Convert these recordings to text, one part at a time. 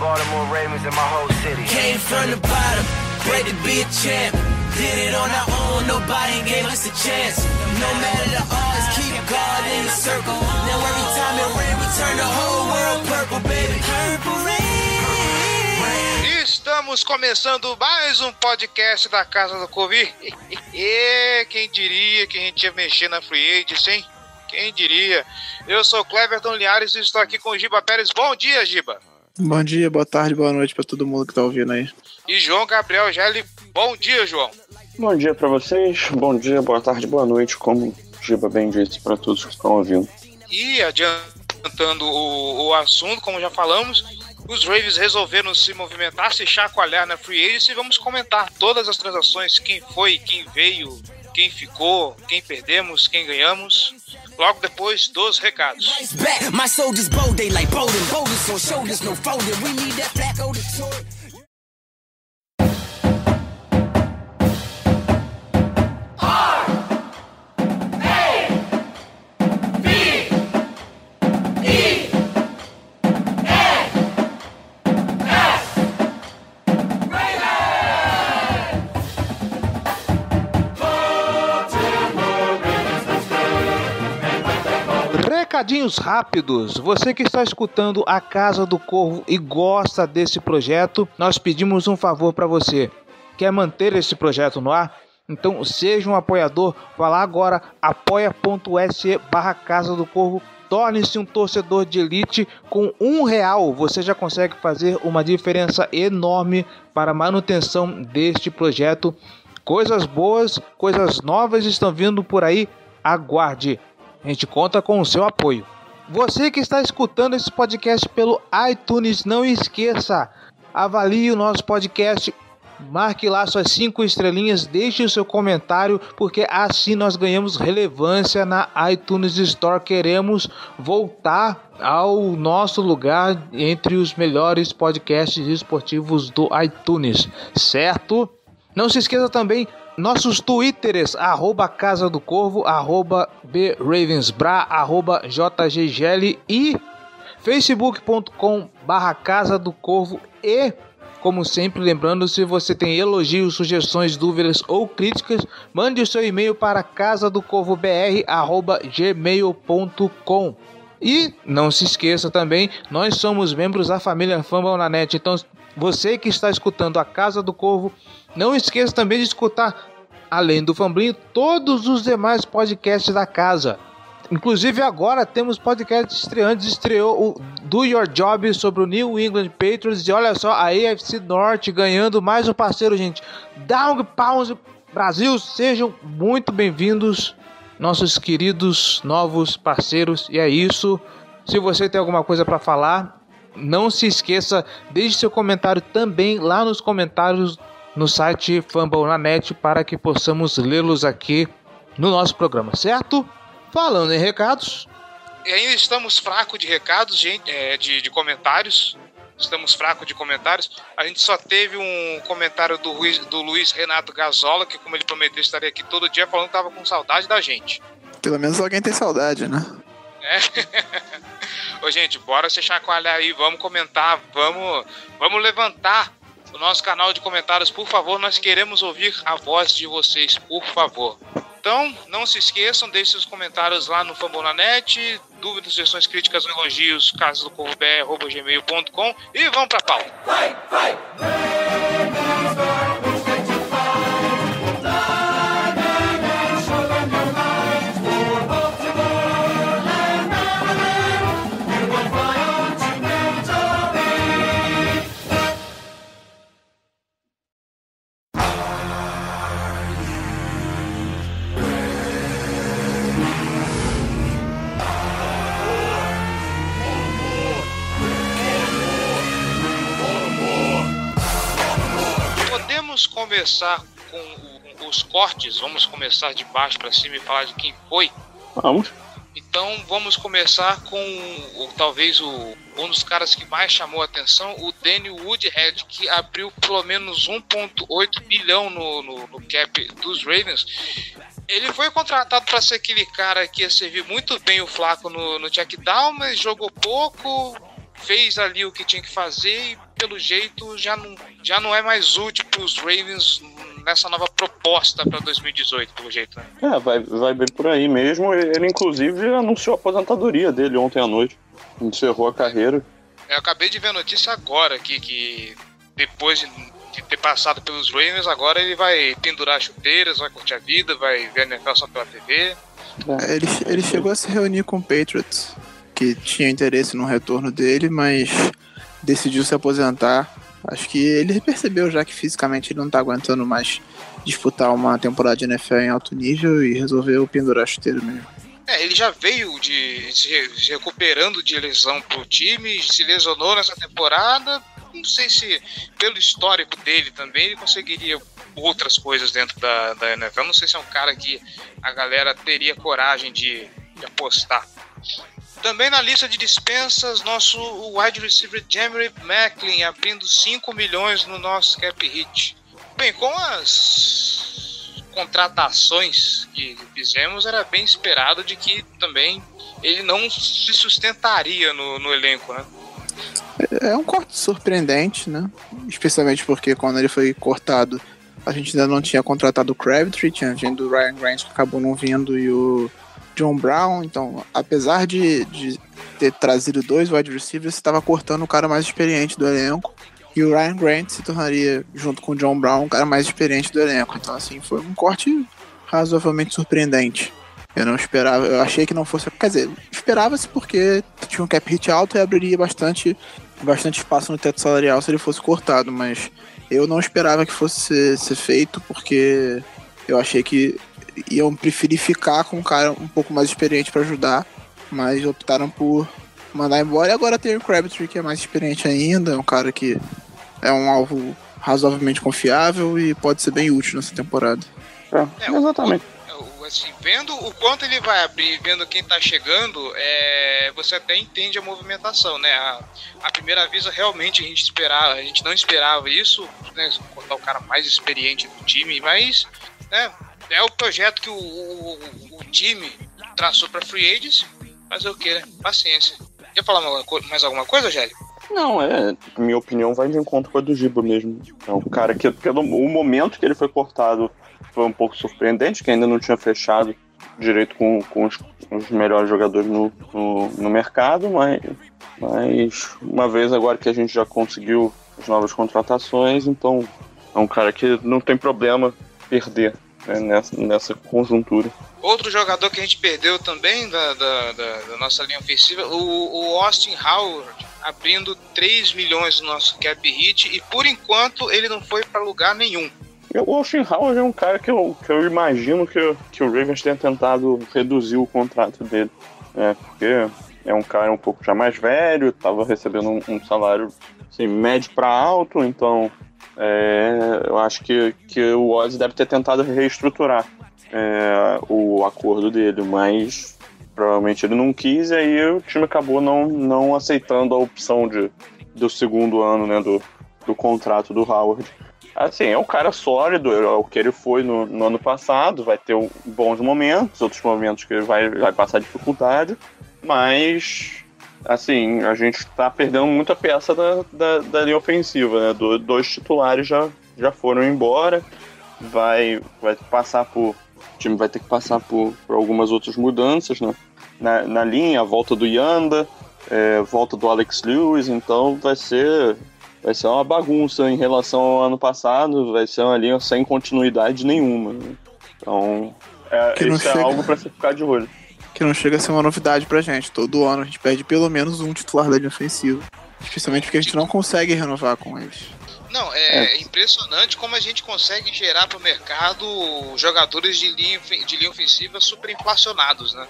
Baltimore Ravens and my whole city. Came from the bottom, great to be a champ. Did it on our own, nobody gave us a chance. No matter the odds, keep God in the circle. Now every time it rain, we turn the whole world purple, baby. Purple rain. Estamos começando mais um podcast da Casa do Covid. E quem diria que a gente ia mexer na Free Agents, hein? Quem diria? Eu sou Cleverton Linhares e estou aqui com o Giba Pérez. Bom dia, Giba. Bom dia, boa tarde, boa noite para todo mundo que tá ouvindo aí. E João Gabriel Gelli. Bom dia, João. Bom dia para vocês, bom dia, boa tarde, boa noite, como o Giba bem disse para todos que estão ouvindo. E adiantando o, o assunto, como já falamos, os Ravens resolveram se movimentar, se chacoalhar na Free Agency e vamos comentar todas as transações, quem foi, quem veio, quem ficou, quem perdemos, quem ganhamos, logo depois dos recados. Ice Recadinhos rápidos. Você que está escutando a Casa do Corvo e gosta desse projeto, nós pedimos um favor para você. Quer manter esse projeto no ar? Então seja um apoiador. Vá lá agora apoia.se barra Casa do Corvo. Torne-se um torcedor de elite com um real. Você já consegue fazer uma diferença enorme para a manutenção deste projeto. Coisas boas, coisas novas estão vindo por aí. Aguarde. A gente conta com o seu apoio. Você que está escutando esse podcast pelo iTunes, não esqueça, avalie o nosso podcast, marque lá suas cinco estrelinhas, deixe o seu comentário, porque assim nós ganhamos relevância na iTunes Store. Queremos voltar ao nosso lugar entre os melhores podcasts esportivos do iTunes, certo? Não se esqueça também nossos twitters, arroba Casa do Corvo, arroba BRavensBra, arroba JGGL e facebook.com barra Casa do Corvo. E, como sempre, lembrando, se você tem elogios, sugestões, dúvidas ou críticas, mande o seu e-mail para casadocorvobr, arroba gmail.com e não se esqueça também, nós somos membros da família Fambal na Net, então você que está escutando a Casa do Corvo, não esqueça também de escutar, além do Fambrinho, todos os demais podcasts da casa. Inclusive agora temos podcast estreantes, estreou o Do Your Job sobre o New England Patriots e olha só, a AFC Norte ganhando mais um parceiro, gente. Down Pounds Brasil, sejam muito bem-vindos, nossos queridos novos parceiros. E é isso. Se você tem alguma coisa para falar, não se esqueça, deixe seu comentário também lá nos comentários no site Fumble.net para que possamos lê-los aqui no nosso programa, certo? Falando em recados. E ainda estamos fracos de recados, gente, é, de, de comentários. Estamos fracos de comentários. A gente só teve um comentário do, Ruiz, do Luiz Renato Gazola, que, como ele prometeu, estaria aqui todo dia falando que estava com saudade da gente. Pelo menos alguém tem saudade, né? É. Ô, gente, bora se chacoalhar aí, vamos comentar, vamos, vamos levantar o nosso canal de comentários, por favor. Nós queremos ouvir a voz de vocês, por favor. Então, não se esqueçam, deixe seus comentários lá no Fambonanet, dúvidas, sugestões, críticas, elogios, casos do gmail.com e vamos pra pauta. Vamos começar com os cortes. Vamos começar de baixo para cima e falar de quem foi. Vamos. Então vamos começar com o, talvez o, um dos caras que mais chamou a atenção, o Danny Woodhead, que abriu pelo menos 1,8 bilhão no, no, no cap dos Ravens. Ele foi contratado para ser aquele cara que ia servir muito bem o Flaco no, no check down, mas jogou pouco, fez ali o que tinha que fazer e pelo jeito já não, já não é mais útil para os Ravens nessa nova proposta para 2018, pelo jeito. Né? É, vai, vai bem por aí mesmo. Ele, inclusive, anunciou a aposentadoria dele ontem à noite. Encerrou a carreira. Eu acabei de ver a notícia agora aqui que depois de, de ter passado pelos Ravens, agora ele vai pendurar chuteiras, vai curtir a vida, vai ver a NFL só pela TV. É, Ele, ele chegou a se reunir com o Patriots, que tinha interesse no retorno dele, mas decidiu se aposentar. Acho que ele percebeu já que fisicamente ele não tá aguentando mais disputar uma temporada de NFL em alto nível e resolveu pendurar chuteiro mesmo. É, ele já veio de se recuperando de lesão pro time, se lesionou nessa temporada. Não sei se, pelo histórico dele também, ele conseguiria outras coisas dentro da, da NFL. Não sei se é um cara que a galera teria coragem de, de apostar. Também na lista de dispensas, nosso wide receiver Jeremy Macklin abrindo 5 milhões no nosso cap hit. Bem, com as contratações que fizemos, era bem esperado de que também ele não se sustentaria no, no elenco, né? É um corte surpreendente, né? Especialmente porque quando ele foi cortado, a gente ainda não tinha contratado o Crabtree, tinha vindo o Ryan Grant, que acabou não vindo, e o John Brown. Então, apesar de, de ter trazido dois wide receivers, estava cortando o cara mais experiente do elenco. E o Ryan Grant se tornaria, junto com o John Brown, o cara mais experiente do elenco. Então, assim, foi um corte razoavelmente surpreendente. Eu não esperava, eu achei que não fosse. Quer dizer, esperava-se porque tinha um cap hit alto e abriria bastante, bastante espaço no teto salarial se ele fosse cortado, mas eu não esperava que fosse ser, ser feito porque eu achei que iam preferir ficar com um cara um pouco mais experiente para ajudar, mas optaram por mandar embora. E agora tem o Crabtree que é mais experiente ainda, é um cara que é um alvo razoavelmente confiável e pode ser bem útil nessa temporada. É, exatamente. O- Assim, vendo o quanto ele vai abrir, vendo quem tá chegando, é, você até entende a movimentação, né? A, a primeira vista realmente a gente esperava, a gente não esperava isso, né? Cortar o cara mais experiente do time, mas né, é o projeto que o, o, o time traçou pra Free Agents. Fazer o que, né? Paciência. Quer falar mais alguma coisa, Gélio? Não, é. Minha opinião vai de encontro com a do Giba mesmo. É um cara que, pelo o momento que ele foi cortado, foi um pouco surpreendente, que ainda não tinha fechado direito com, com os, os melhores jogadores no, no, no mercado, mas, mas uma vez agora que a gente já conseguiu as novas contratações, então é um cara que não tem problema perder né, nessa, nessa conjuntura. Outro jogador que a gente perdeu também da, da, da- da nossa linha ofensiva, o, o Austin Howard, abrindo 3 milhões no nosso cap hit, e por enquanto ele não foi para lugar nenhum. O Howard é um cara que eu, que eu imagino que, que o Ravens tenha tentado reduzir o contrato dele. né? porque é um cara um pouco já mais velho, estava recebendo um, um salário assim, médio para alto, então é, eu acho que, que o Oz deve ter tentado reestruturar é, o acordo dele, mas provavelmente ele não quis e aí o time acabou não, não aceitando a opção de, do segundo ano né, do, do contrato do Howard. Assim, é um cara sólido, é o que ele foi no, no ano passado, vai ter bons momentos, outros momentos que ele vai, vai passar dificuldade, mas, assim, a gente tá perdendo muita peça da, da, da linha ofensiva, né? Do- dois titulares já, já foram embora, vai, vai passar por. O time vai ter que passar por, por algumas outras mudanças né? na, na linha, a volta do Yanda, é, volta do Alex Lewis, então vai ser vai ser uma bagunça em relação ao ano passado, vai ser uma linha sem continuidade nenhuma. né? Então, é, isso é chega. algo para se ficar de olho. Que não chega a ser uma novidade pra gente. Todo ano a gente perde pelo menos um titular da linha ofensiva. Especialmente porque a gente não consegue renovar com eles. Não, é, impressionante como a gente consegue gerar para o mercado jogadores de linha, de linha ofensiva super inflacionados, né?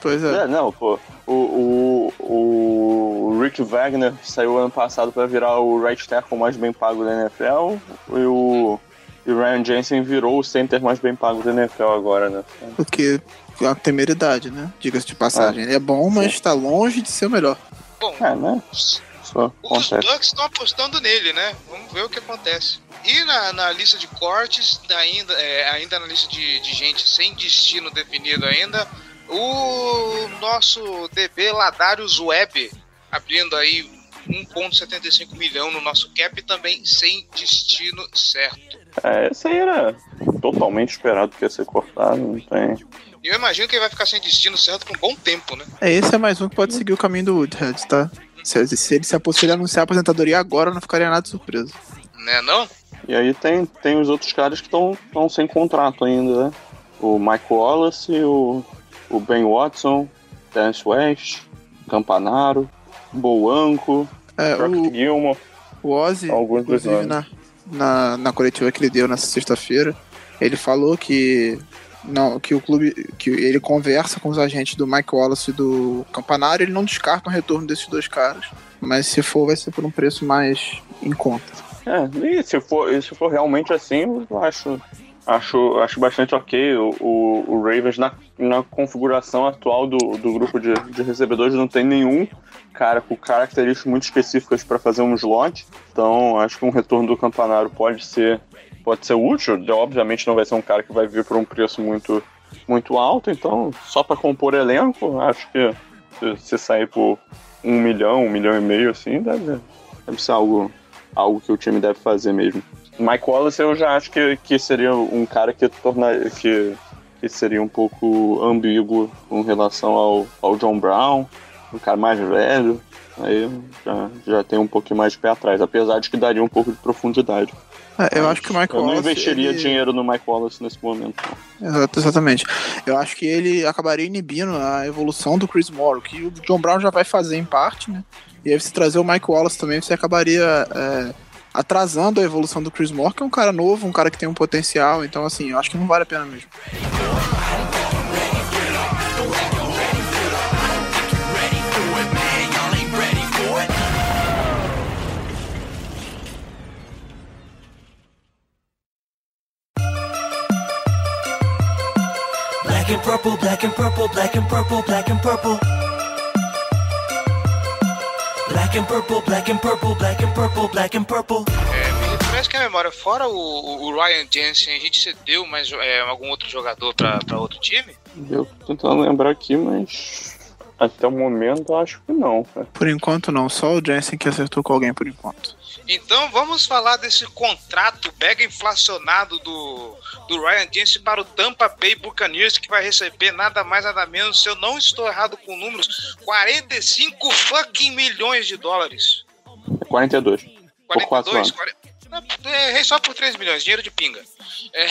Pois é. É, não, pô. O, o, o Rick Wagner saiu ano passado para virar o right tackle mais bem pago da NFL. E o, e o Ryan Jensen virou o center mais bem pago do NFL agora, né? Porque é uma temeridade, né? Diga-se de passagem. Ele é bom, mas tá longe de ser o melhor. Bom, É, né? Só os. Bucks estão apostando nele, né? Vamos ver o que acontece. E na, na lista de cortes, ainda, é, ainda na lista de, de gente sem destino definido ainda, o nosso DB Ladarius Web abrindo aí 1,75 milhão no nosso cap também sem destino certo. É, esse aí era totalmente esperado que ia ser cortado, não tem. E eu imagino que ele vai ficar sem destino certo por um bom tempo, né? É, esse é mais um que pode seguir o caminho do Woodhead, tá? Se, se ele se apos- se ele anunciar a aposentadoria agora, eu não ficaria nada surpreso. Né não? E aí tem, tem os outros caras que estão sem contrato ainda, né? O Mike Wallace, o, o Ben Watson, Terence West, Campanaro, Boanco, É, o, Gilmore. o Ozzy, Alguns inclusive, na, na, na coletiva que ele deu nessa sexta-feira, ele falou que não, que o clube, que ele conversa com os agentes do Mike Wallace e do Campanário, ele não descarta um retorno desses dois caras, mas se for, vai ser por um preço mais em conta. É, e se for, se for realmente assim, eu acho, acho, acho bastante ok. O, o, o Ravens, na, na configuração atual do, do grupo de, de recebedores, não tem nenhum cara com características muito específicas para fazer um slot. Então, acho que um retorno do Campanaro pode ser, pode ser útil. Obviamente, não vai ser um cara que vai vir por um preço muito, muito alto. Então, só para compor elenco, acho que se, se sair por um milhão, um milhão e meio, assim, deve, deve ser algo algo que o time deve fazer mesmo. Mike Wallace eu já acho que, que seria um cara que torna que, que seria um pouco ambíguo com relação ao, ao John Brown, um cara mais velho. Aí já, já tem um pouquinho mais de pé atrás, apesar de que daria um pouco de profundidade. É, eu acho que o Mike Eu não Wallace. investiria ele- dinheiro no Mike Wallace nesse momento. Exato, exatamente. Eu acho que ele acabaria inibindo a evolução do Chris Moore, que o John Brown já vai fazer em parte, né? E aí você trazer o Mike Wallace também, você acabaria é, atrasando a evolução do Chris Moore, que é um cara novo, um cara que tem um potencial, então assim, eu acho que não vale a pena mesmo. Black and purple, black and purple, black and purple, black and purple. Black and purple, black and purple, black and purple, black and purple. É, me refresca que a memória, fora o, o- o Ryan Jensen, a gente cedeu mais é, algum outro jogador pra, pra outro time? Eu tô tentando lembrar aqui, mas até o momento acho que não. Cara. Por enquanto não, só o Jensen que acertou com alguém por enquanto. Então vamos falar desse contrato mega inflacionado do, do Ryan Jensen para o Tampa Bay Buccaneers, que vai receber nada mais nada menos, se eu não estou errado com números, 45 fucking milhões de dólares. É 42. Por 4 42? anos. 40... Não, Errei só por 3 milhões, dinheiro de pinga. É.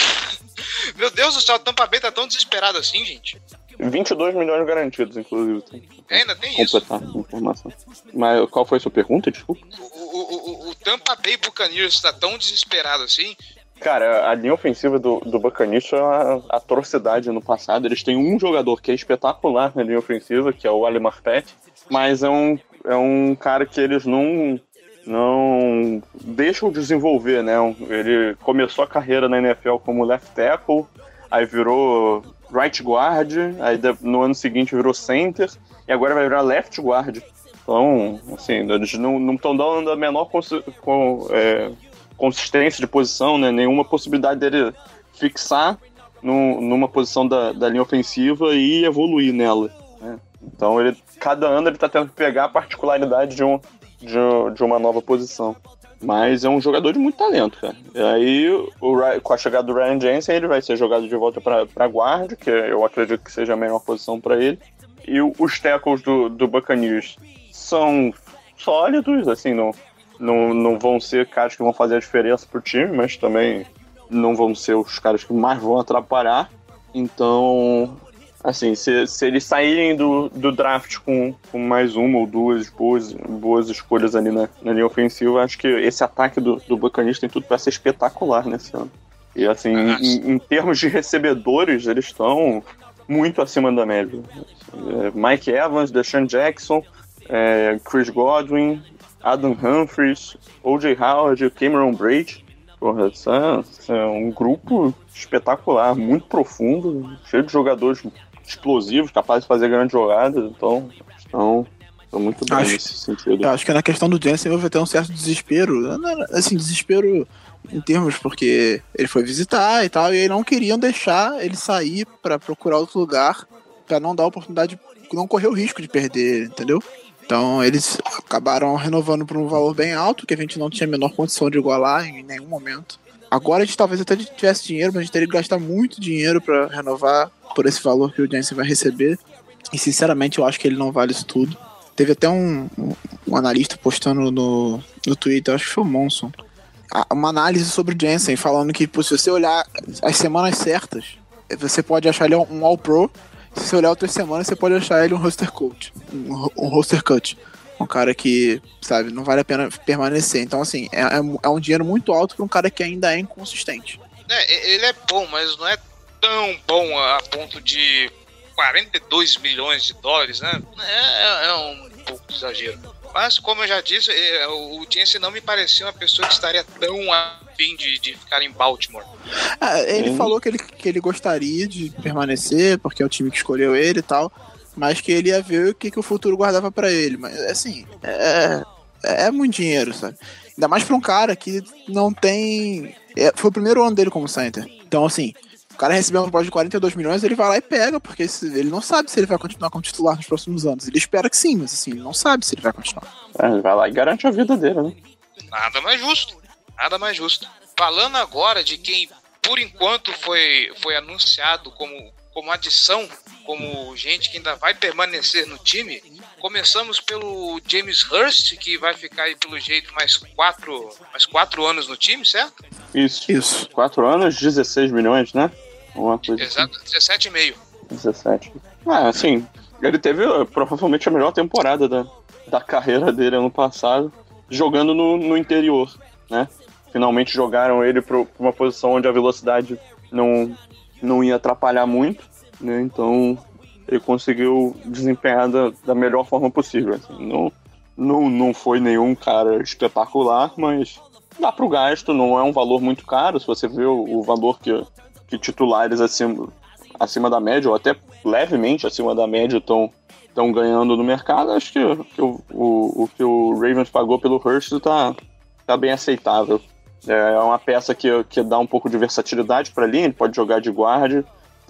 Meu Deus do céu, o Tampa Bay tá tão desesperado assim, gente. 22 milhões garantidos, inclusive. Tem que Ainda tem isso. completar a informação. Mas qual foi a sua pergunta? Desculpa. O, o, o, o Tampa Bay Buccaneers tá tão desesperado assim. Cara, a linha ofensiva do, do Buccaneers é uma atrocidade no passado. Eles têm um jogador que é espetacular na linha ofensiva, que é o Ali Marpet, mas é um, é um cara que eles não, não deixam desenvolver, né? Ele começou a carreira na NFL como left tackle, aí virou right guard, aí no ano seguinte virou center, e agora vai virar left guard. Então, assim, eles não estão dando a menor com, é, consistência de posição, né? Nenhuma possibilidade dele fixar num- numa posição da, da linha ofensiva e evoluir nela. né? Então, ele, cada ano ele está tendo que pegar a particularidade de, um, de, de uma nova posição. Mas é um jogador de muito talento, cara. E aí, o, com a chegada do Ryan Jensen, ele vai ser jogado de volta para guarda, que eu acredito que seja a melhor posição para ele. E os tackles do, do Buccaneers são sólidos, assim, não, não, não vão ser caras que vão fazer a diferença pro time, mas também não vão ser os caras que mais vão atrapalhar. Então, assim, se, se eles saírem do, do draft com, com mais uma ou duas boas, boas escolhas ali na, na linha ofensiva, acho que esse ataque do, do Buccaneers tem tudo para ser espetacular nesse ano. E assim, em, em termos de recebedores, eles estão muito acima da média. É, Mike Evans, Deshaun Jackson, é, Chris Godwin, Adam Humphries, O.J. Howard, Cameron Braid. Porra, isso é, isso é um grupo espetacular, muito profundo, cheio de jogadores explosivos, capazes de fazer grandes jogadas, então estão, estão muito bem Acho- nesse sentido. Acho que na questão do Jensen houve até um certo desespero. Assim, desespero em termos porque ele foi visitar e tal, e aí não queriam deixar ele sair pra procurar outro lugar, pra não dar oportunidade, não correr o risco de perder, entendeu? Então eles acabaram renovando por um valor bem alto, que a gente não tinha a menor condição de igualar em nenhum momento. Agora a gente talvez até tivesse dinheiro, mas a gente teria que gastar muito dinheiro pra renovar por esse valor que o Jensen vai receber. E sinceramente eu acho que ele não vale isso tudo. Teve até um, um, um analista postando no, no Twitter, acho que foi o Monson, uma análise sobre o Jensen, falando que pô, se você olhar as semanas certas, você pode achar ele um All-Pro. Se você olhar outras semanas, você pode achar ele um roster coach, um, um roster cut. Um cara que, sabe, não vale a pena permanecer. Então, assim, é, é um- é um dinheiro muito alto para um cara que ainda é inconsistente. É, ele é bom, mas não é tão bom a ponto de 42 milhões de dólares, né? É, é- é um pouco de exagero. Mas, como eu já disse, é, o Jensen não me parecia uma pessoa que estaria tão afim de, de ficar em Baltimore. Ah, ele Sim. falou que ele, que ele gostaria de permanecer, porque é o time que escolheu ele e tal, mas que ele ia ver o que, que o futuro guardava pra ele. Mas, assim, é, é muito dinheiro, sabe? Ainda mais pra um cara que não tem. é, foi o primeiro ano dele como center. Então, assim, o cara recebeu uma proposta de 42 milhões, ele vai lá e pega, porque ele não sabe se ele vai continuar como titular nos próximos anos. Ele espera que sim, mas assim, ele não sabe se ele vai continuar. É, ele vai lá e garante a vida dele, né? Nada mais justo. Nada mais justo. Falando agora de quem, por enquanto, foi, foi anunciado como, como adição, como gente que ainda vai permanecer no time, começamos pelo James Hurst, que vai ficar aí, pelo jeito, mais quatro, mais quatro anos no time, certo? Isso. Isso. 4 anos, 16 milhões, né? Uma coisa assim. Exato, 17,5. 17. Ah, assim, ele teve uh, provavelmente a melhor temporada da, da carreira dele ano passado, jogando no, no interior, né? Finalmente jogaram ele para uma posição onde a velocidade não, não ia atrapalhar muito, né? Então ele conseguiu desempenhar da, da melhor forma possível. assim. Não, não, não foi nenhum cara espetacular, mas dá pro gasto, não é um valor muito caro. Se você vê o, o valor que, que titulares acima, acima da média, ou até levemente acima da média, estão estão ganhando no mercado, acho que, que o, o, o que o Ravens pagou pelo Hurst tá, tá bem aceitável. É uma peça que, que dá um pouco de versatilidade para a linha, ele pode jogar de guarda,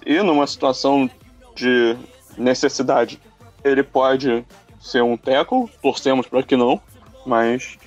e numa situação de necessidade, ele pode ser um tackle, torcemos para que não, mas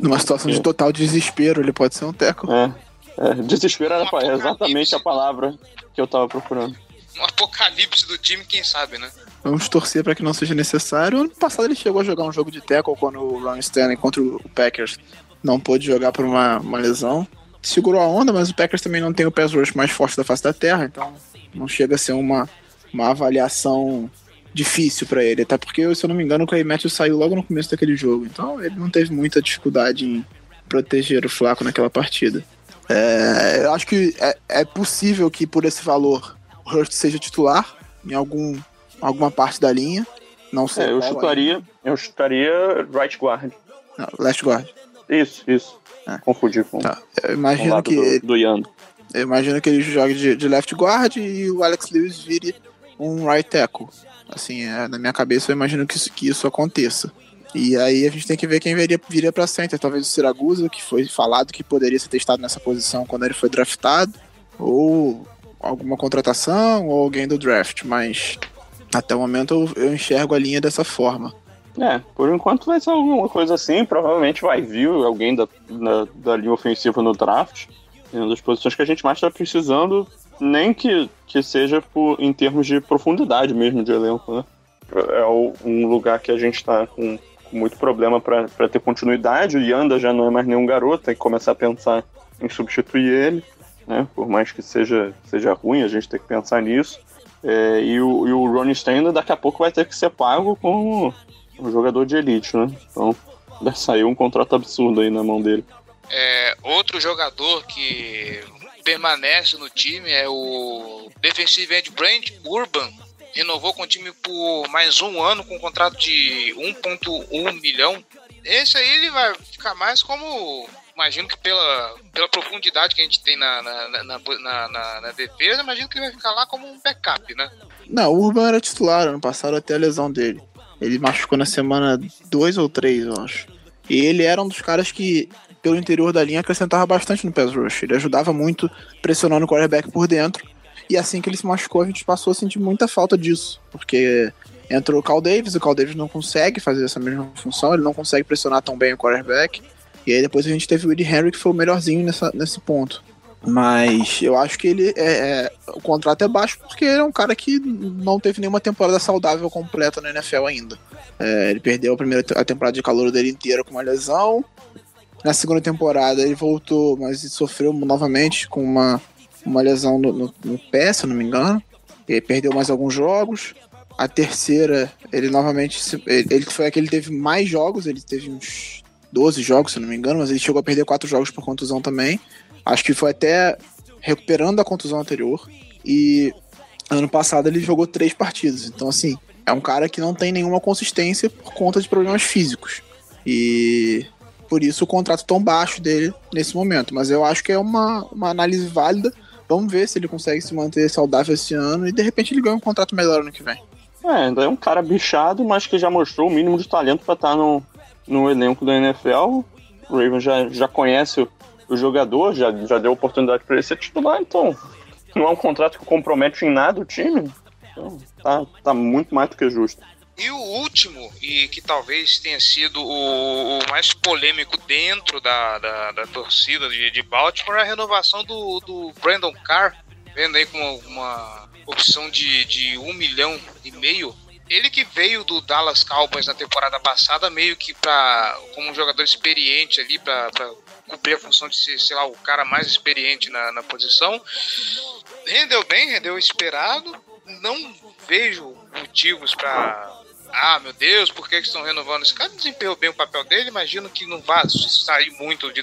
Numa situação de total desespero, ele pode ser um teco. é, é, desespero era é exatamente a palavra que eu tava procurando. Um apocalipse do time, quem sabe, né? Vamos torcer para que não seja necessário. Ano passado ele chegou a jogar um jogo de tackle quando o Ron Stanley contra o Packers não pôde jogar por uma, uma lesão. Segurou a onda, mas o Packers também não tem o pass rush mais forte da face da terra, então não chega a ser uma, uma avaliação difícil para ele. Até porque, se eu não me engano, o Clay Matthews saiu logo no começo daquele jogo, então ele não teve muita dificuldade em proteger o Flaco naquela partida. É, eu acho que é, é possível que por esse valor o Hurst seja titular em algum, alguma parte da linha. Não sei. É, eu chutaria, eu chutaria right guard. Não, left guard. Isso, isso. É. Confundi com, Tá. Eu com o imagino lado que do, do Yano. eu imagino que ele jogue de, de left guard e o Alex Lewis vire um right tackle. Assim, é, na minha cabeça eu imagino que isso, que isso aconteça. E aí a gente tem que ver quem viria, viria pra center. Talvez o Siragusa, que foi falado que poderia ser testado nessa posição quando ele foi draftado. Ou alguma contratação, ou alguém do draft. Mas até o momento eu, eu enxergo a linha dessa forma. É, por enquanto vai ser alguma coisa assim. Provavelmente vai vir alguém da, da, da linha ofensiva no draft. É uma das posições que a gente mais está precisando, nem que, que seja por, em termos de profundidade mesmo de elenco, né? É um lugar que a gente está com muito problema para ter continuidade. O Yanda já não é mais nenhum garoto, tem que começar a pensar em substituir ele, né? Por mais que seja, seja ruim, a gente tem que pensar nisso. É, e, o, e o Ronnie Stanley daqui a pouco vai ter que ser pago como um jogador de elite, né? Então vai sair um contrato absurdo aí na mão dele. É, outro jogador que permanece no time é o defensive end Brand Urban. Renovou com o time por mais um ano com um contrato de 1.1 milhão. Esse aí ele vai ficar mais como imagino que pela, pela profundidade que a gente tem na, na, na, na, na, na defesa, imagino que ele vai ficar lá como um backup, né? Não, o Urban era titular ano passado até a lesão dele. Ele machucou na semana 2 ou 3, eu acho. E ele era um dos caras que, pelo interior da linha, acrescentava bastante no pass rush. Ele ajudava muito pressionando o quarterback por dentro. E assim que ele se machucou, a gente passou a sentir muita falta disso. Porque entrou o Cal Davis, o Cal Davis não consegue fazer essa mesma função, ele não consegue pressionar tão bem o quarterback. E aí depois a gente teve o Eddie Henry, que foi o melhorzinho nessa, nesse ponto. Mas eu acho que ele é, é, O contrato é baixo porque ele é um cara que não teve nenhuma temporada saudável completa na NFL ainda. É, ele perdeu a primeira a temporada de calor dele inteira com uma lesão. Na segunda temporada ele voltou, mas sofreu novamente com uma, uma lesão no, no, no pé, se eu não me engano. Ele perdeu mais alguns jogos. A terceira, ele novamente. Ele, foi aquele que teve mais jogos, ele teve uns 12 jogos, se eu não me engano, mas ele chegou a perder quatro jogos por contusão também. Acho que foi até recuperando a contusão anterior. E ano passado ele jogou três partidas. Então, assim, é um cara que não tem nenhuma consistência por conta de problemas físicos. E por isso o contrato tão baixo dele nesse momento. Mas eu acho que é uma, uma análise válida. Vamos ver se ele consegue se manter saudável esse ano e de repente ele ganha um contrato melhor ano que vem. É, ainda é um cara bichado, mas que já mostrou o mínimo de talento para estar no, no elenco da NFL. O Raven já, já conhece o, o jogador, já, já deu oportunidade para ele ser titular, então não é um contrato que compromete em nada o time. Então, tá, tá muito mais do que justo. E o último, e que talvez tenha sido o, o mais polêmico dentro da, da, da torcida de, de, Baltimore, é a renovação do, do Brandon Carr, vendo aí como uma opção de, de um milhão e meio ele que veio do Dallas Cowboys na temporada passada, meio que para como um jogador experiente ali, para cumprir a função de ser, sei lá, o cara mais experiente na, na posição. Rendeu bem, rendeu esperado. Não vejo motivos para ah, meu Deus, por que, que estão renovando esse cara? Desempenhou bem o papel dele, imagino que não vai sair muito de,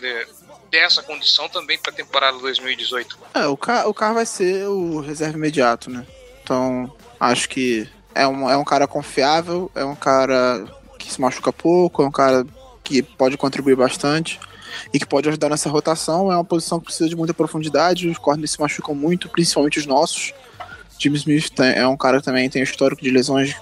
dessa condição também para a temporada 2018. É, o cara, o cara vai ser o reserva imediato, né? Então, acho que é um, é um cara confiável, é um cara que se machuca pouco, é um cara que pode contribuir bastante e que pode ajudar nessa rotação. É uma posição que precisa de muita profundidade, os corners se machucam muito, principalmente os nossos. Jimmy Smith tem, é um cara que também tem histórico de lesões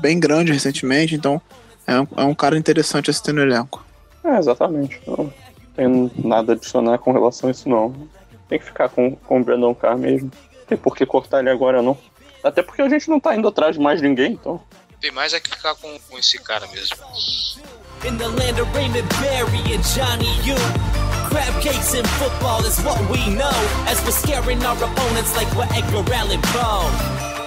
bem grande recentemente, então é um, é um cara interessante a se ter no elenco. É, exatamente. Não tenho nada a adicionar com relação a isso, não. Tem que ficar com, com o Brandon Carr mesmo. Não tem por que cortar ele agora, não. Até porque a gente não tá indo atrás de mais ninguém, então. Tem mais é que ficar com, com esse cara mesmo. In the land of Raymond Barry and Johnny U. Crab cakes in football is what we know. As we're scaring our opponents like we're Edgar Allan Poe.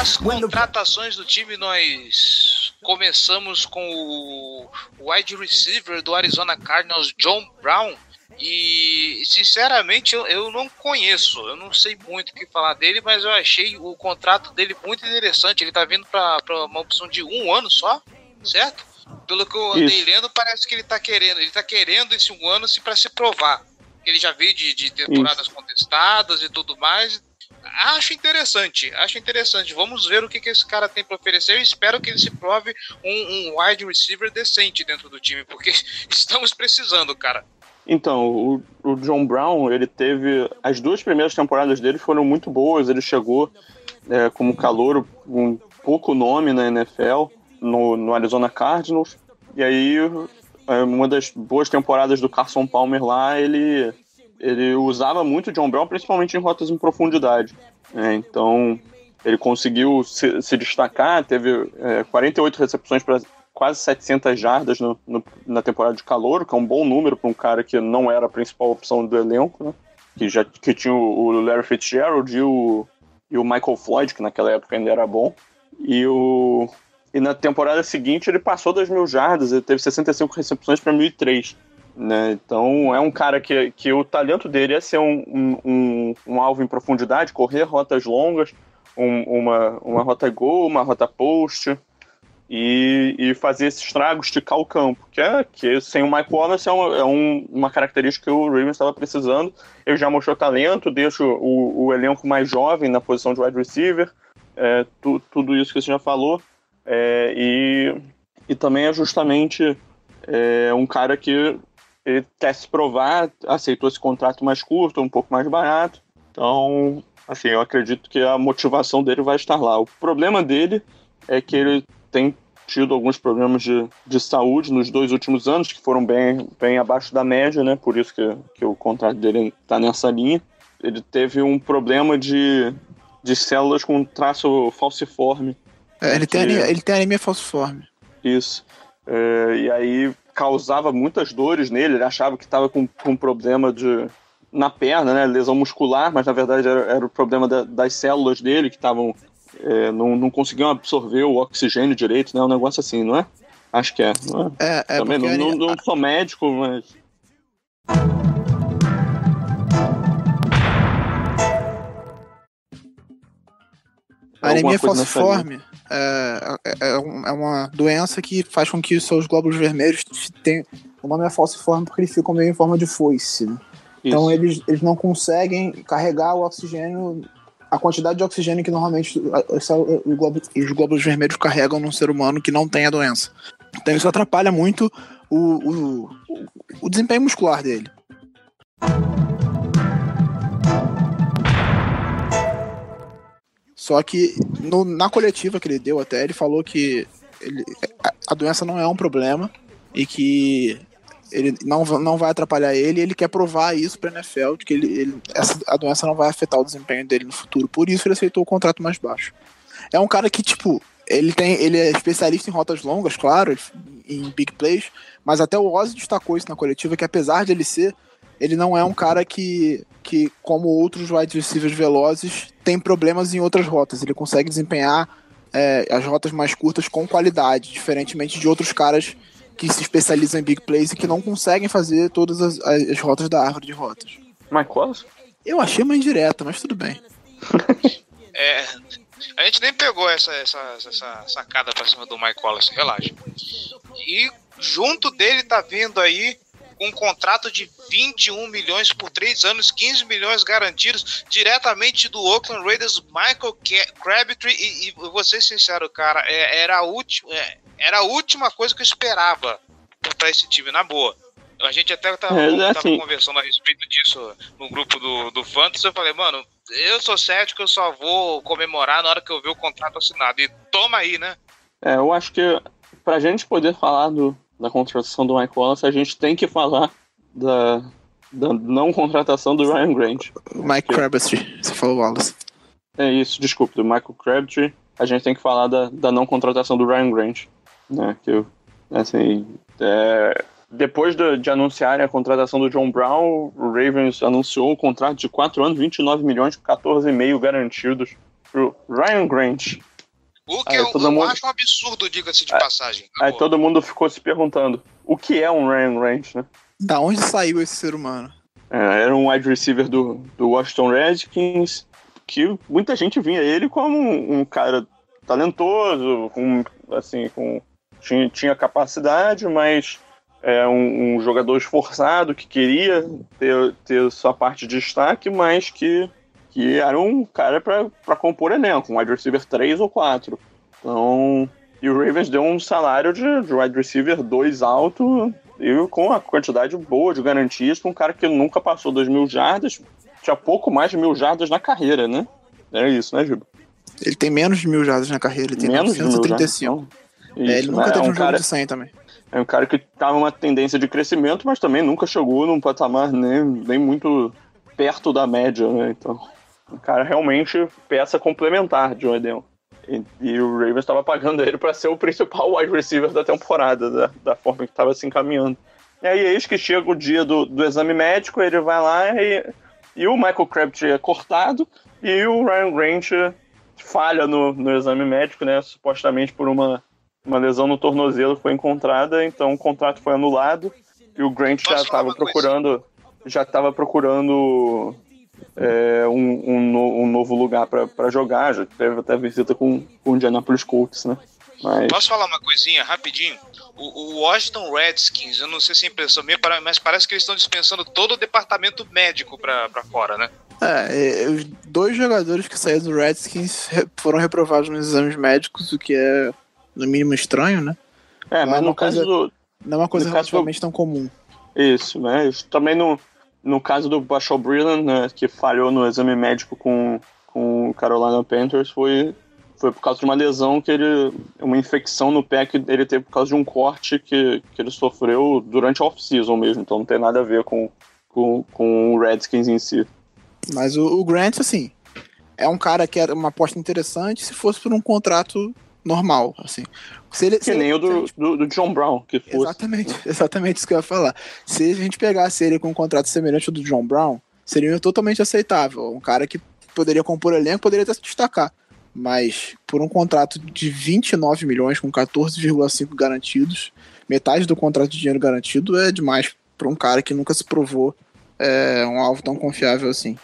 As contratações do time, nós começamos com o wide receiver do Arizona Cardinals, John Brown. E sinceramente eu, eu não conheço, eu não sei muito o que falar dele, mas eu achei o contrato dele muito interessante. Ele tá vindo para uma opção de um ano só, certo? Pelo que eu andei Isso. lendo, parece que ele tá querendo, ele tá querendo esse um ano assim, para se provar. Ele já veio de, de temporadas Isso. contestadas e tudo mais, acho interessante, acho interessante. Vamos ver o que, que esse cara tem para oferecer. Eu espero que ele se prove um, um wide receiver decente dentro do time, porque estamos precisando, cara. Então, o, o, John Brown, ele teve. As duas primeiras temporadas dele foram muito boas. Ele chegou é, como calor, um pouco nome na NFL, no, no Arizona Cardinals. E aí, é, uma das boas temporadas do Carson Palmer lá, ele ele usava muito o John Brown, principalmente em rotas em profundidade. É, então, ele conseguiu se, se destacar, teve é, 48 recepções para quase 700 jardas no, no, na temporada de calor, que é um bom número para um cara que não era a principal opção do elenco, né? que já que tinha o, Larry Fitzgerald e o, e o Michael Floyd, que naquela época ainda era bom. E, o, e na temporada seguinte ele passou das mil jardas, ele teve 65 recepções para 1.003. Né? Então é um cara que, que o talento dele é ser um, um, um, um alvo em profundidade, correr rotas longas, um, uma, uma rota gol, uma rota post e, e fazer esse estrago, esticar o campo, que é que sem o Mike Wallace é, uma, é um, uma característica que o Ravens estava precisando. Ele já mostrou talento, deixa o, o elenco mais jovem na posição de wide receiver, é, tu, tudo isso que você já falou. É, e, e também é justamente é, um cara que ele quer se provar, aceitou esse contrato mais curto, um pouco mais barato. Então, assim, eu acredito que a motivação dele vai estar lá. O problema dele é que ele tem tido alguns problemas de, de saúde nos dois últimos anos, que foram bem, bem abaixo da média, né? Por isso que, que o contrato dele está nessa linha. Ele teve um problema de, de células com traço falciforme. É, ele, tem, anemia, ele tem anemia falciforme. Isso. É, e aí causava muitas dores nele, ele achava que estava com, com problema de, na perna, né? Lesão muscular, mas na verdade era, era o problema da, das células dele que estavam é, não, não conseguiam absorver o oxigênio direito, né? Um negócio assim, não é? Acho que é. Não é? É, é Também não, não, não sou médico, mas. A anemia falciforme é, é, é, é, uma doença que faz com que os seus glóbulos vermelhos tenham. O nome é falciforme porque eles ficam meio em forma de foice. Né? Então eles, eles não conseguem carregar o oxigênio a quantidade de oxigênio que normalmente os glóbulos vermelhos carregam num ser humano que não tem a doença. Então isso atrapalha muito o, o, o desempenho muscular dele. Só que no, na coletiva que ele deu até, ele falou que ele, a, a doença não é um problema e que ele não, não vai atrapalhar ele, ele quer provar isso para NFL, de que ele, ele, essa, a doença não vai afetar o desempenho dele no futuro. Por isso ele aceitou o contrato mais baixo. É um cara que, tipo, ele tem ele é especialista em rotas longas, claro, em big plays, mas até o Ozzy destacou isso na coletiva, que apesar de ele ser, ele não é um cara que, que como outros wide receivers velozes, tem problemas em outras rotas. Ele consegue desempenhar é, as rotas mais curtas com qualidade, diferentemente de outros caras que se especializam em big plays e que não conseguem fazer todas as, as rotas da árvore de rotas. Mas quais? Eu achei uma indireta, mas tudo bem. é, a gente nem pegou essa, essa, essa sacada pra cima do Mike Wallace, relaxa. E junto dele tá vindo aí um contrato de 21 milhões por 3 anos, 15 milhões garantidos diretamente do Oakland Raiders, Michael Crabtree. E, e vou ser sincero, cara, é, era a última. É, era a última coisa que eu esperava para esse time, na boa. A gente até tava, é, é assim. conversando a respeito disso no grupo do, do Fantasy. Eu falei, mano, eu sou cético, eu só vou comemorar na hora que eu ver o contrato assinado. E toma aí, né? É, eu acho que pra gente poder falar do, da contratação do Mike Wallace, a gente tem que falar da, da não contratação do Ryan Grant. Mike Crabtree, você falou Wallace. É isso, desculpe, do Michael Crabtree. A gente tem que falar da, da não contratação do Ryan Grant né? Que assim, é, depois de, de anunciarem a contratação do John Brown, o Ravens anunciou um contrato de 4 anos, 29 milhões, 14,5 garantidos pro Ryan Grant. O que aí, eu, eu mundo... acho um absurdo, diga-se de passagem. Aí todo mundo ficou se perguntando, o que é um Ryan Grant, né? Da onde saiu esse ser humano? É, era um wide receiver do, do Washington Redskins, que muita gente vinha ele como um, um cara talentoso, com, assim, com tinha, tinha capacidade, mas é um, um, jogador esforçado que queria ter, ter sua parte de destaque, mas que, que era um cara para compor elenco, um wide receiver 3 ou 4. Então, e o Ravens deu um salário de, de wide receiver 2 alto e com a quantidade boa de garantias para um cara que nunca passou 2 mil jardas, tinha pouco mais de mil jardas na carreira, né? É isso, né, Giba? Ele tem menos de mil jardas na carreira, ele tem menos 935. Isso, é, ele nunca né? teve é um, um cara, jogo de 100 também. É um cara que tava uma tendência de crescimento, mas também nunca chegou num patamar nem, nem muito perto da média, né? Então, um cara realmente peça complementar de Odell. E, e o Ravens estava pagando ele para ser o principal wide receiver da temporada, da, da forma que estava se encaminhando. E aí, eis que chega o dia do, do exame médico, ele vai lá e, e o Michael Crabtree é cortado e o Ryan Grant falha no, no exame médico, né? Supostamente por uma uma lesão no tornozelo foi encontrada, então o contrato foi anulado e o Grant Posso já falar tava uma coisa? procurando. Já tava procurando é, um, um no- um novo lugar pra pra jogar. Já teve até visita com, com o Indianapolis Colts, né? Mas. Posso falar uma coisinha rapidinho? O, o Washington Redskins, eu não sei se é impressão minha, para- mas parece que eles estão dispensando todo o departamento médico pra, pra fora, né? É, os dois jogadores que saíram do Redskins re- foram reprovados nos exames médicos, o que é no mínimo estranho, né? É, mas é no uma caso coisa- do. Não é uma coisa relativamente tão comum. Isso, mas também no, no caso do Bashal Brilland, né, que falhou no exame médico com, com o Carolina Panthers, foi, foi por causa de uma lesão que ele. uma infecção no pé que ele teve por causa de um corte que, que ele sofreu durante a off-season mesmo, então não tem nada a ver com, com, com o Redskins em si. Mas o, o Grant, assim, é um cara que era uma aposta interessante se fosse por um contrato normal, assim. Se ele, se Que ele- nem o se a do, gente- do, do John Brown, que fosse. Exatamente, exatamente isso que eu ia falar. Se a gente pegasse ele com um contrato semelhante ao do John Brown, seria totalmente aceitável. Um cara que poderia compor elenco, poderia até se destacar. Mas por um contrato de 29 milhões, com 14,5 garantidos, metade do contrato de dinheiro garantido é demais para um cara que nunca se provou é, um alvo tão confiável assim.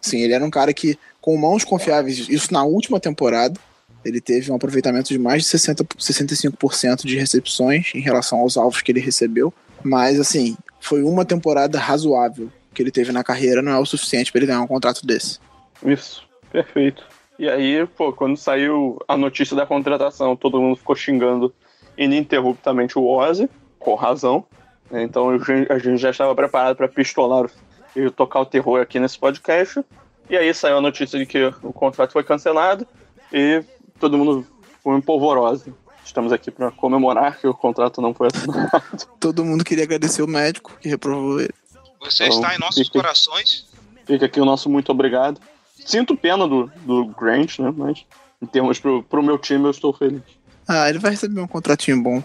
Sim, ele era um cara que, com mãos confiáveis, isso na última temporada, ele teve um aproveitamento de mais de 60, 65% de recepções em relação aos alvos que ele recebeu. Mas, assim, foi uma temporada razoável que ele teve na carreira, não é o suficiente para ele ganhar um contrato desse. Isso, perfeito. E aí, pô, quando saiu a notícia da contratação, todo mundo ficou xingando ininterruptamente o Ozzy, com razão. né? Então a gente- a gente já estava preparado para pistolar e tocar o terror aqui nesse podcast. E aí saiu a notícia de que o contrato foi cancelado e todo mundo ficou em polvorosa. Estamos aqui para comemorar que o contrato não foi assinado. Todo mundo queria agradecer o médico que reprovou ele. Você Então, está em nossos fica- corações. Fica aqui o nosso muito obrigado. Sinto pena do, do Grant, né? Mas em termos pro, pro meu time, eu estou feliz. Ah, ele vai receber um contratinho bom.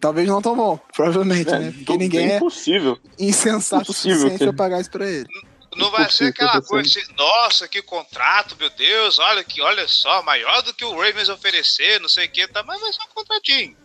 Talvez não tão bom, provavelmente, né? Porque ninguém é impossível. insensato o Impossível suficiente que- pra pagar isso pra ele. Não vai ser aquela que coisa assim, nossa, que contrato, meu Deus, olha que, olha só, maior do que o Ravens oferecer, não sei o que, tá, mas vai ser um contratinho.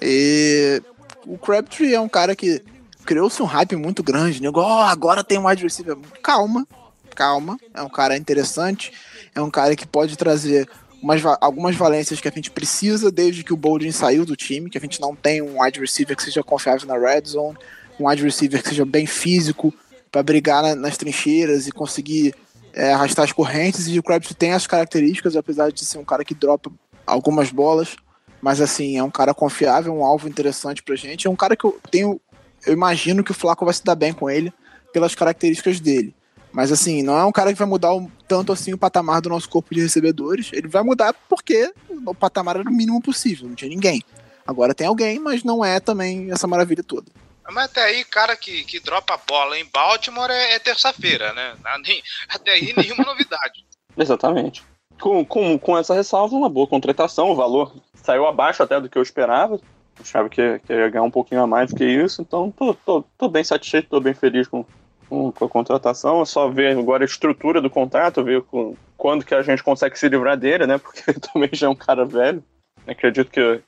E o Crabtree é um cara que criou-se um hype muito grande, né? "Oh, agora tem um wide receiver. Calma, calma. É um cara interessante. É um cara que pode trazer umas, algumas valências que a gente precisa desde que o Bolden saiu do time, que a gente não tem um wide receiver que seja confiável na red zone, um wide receiver que seja bem físico para brigar na- nas trincheiras e conseguir é, arrastar as correntes. E o Crabtree tem as características, apesar de ser um cara que dropa algumas bolas. Mas assim, é um cara confiável, um alvo interessante pra gente. É um cara que eu tenho. Eu imagino que o Flaco vai se dar bem com ele pelas características dele. Mas assim, não é um cara que vai mudar tanto assim o patamar do nosso corpo de recebedores. Ele vai mudar porque o patamar era o mínimo possível, não tinha ninguém. Agora tem alguém, mas não é também essa maravilha toda. Mas até aí, cara que, que dropa a bola em Baltimore é, é terça-feira, né? Nem- Até aí, nenhuma novidade. Exatamente. Com, com, com essa ressalva, uma boa contratação, o valor saiu abaixo até do que eu esperava. Achava que, que ia ganhar um pouquinho a mais do que isso, então tô, tô, tô bem satisfeito, tô bem feliz com, com, com a contratação. É só ver agora a estrutura do contrato, ver com- quando que a gente consegue se livrar dele, né? Porque também já é um cara velho. Acredito que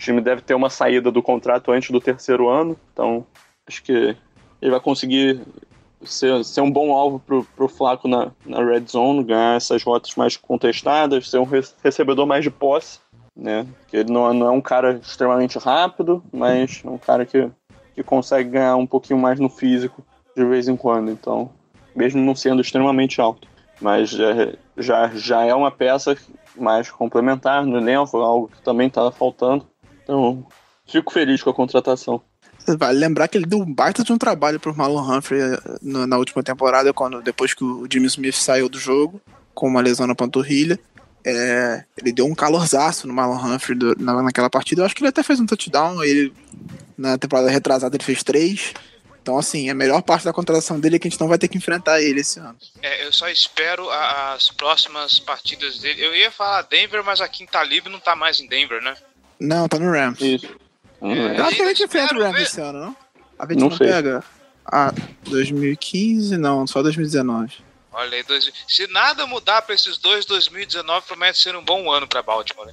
o time deve ter uma saída do contrato antes do terceiro ano, então acho que ele vai conseguir ser, ser um bom alvo pro, pro Flaco na, na red zone, ganhar essas rotas mais contestadas, ser um re- recebedor mais de posse, né? Que ele não, é- não é um cara extremamente rápido, mas é um cara que, que consegue ganhar um pouquinho mais no físico de vez em quando, então, mesmo não sendo extremamente alto. Mas já, já, já é uma peça mais complementar no elenco, algo que também estava faltando. Então, fico feliz com a contratação. Vale lembrar que ele deu um baita de um trabalho pro Marlon Humphrey eh, na, na última temporada, quando depois que o Jimmy Smith saiu do jogo, com uma lesão na panturrilha. É, ele deu um calorzaço no Marlon Humphrey do- na, naquela partida. Eu acho que ele até fez um touchdown. Ele, na temporada retrasada ele fez três. Então, assim, a melhor parte da contratação dele é que a gente não vai ter que enfrentar ele esse ano. É, eu só espero a- as próximas partidas dele. Eu ia falar Denver, mas a quinta livre não tá mais em Denver, né? Não, tá no Rams. Isso. Eu acho que a gente enfrenta o Rams ver. esse ano, não? A gente Não não, sei. pega. Ah, 2015? Não, só 2019. Olha aí, dois- se nada mudar pra esses dois, 2019 promete ser um bom ano pra Baltimore. né?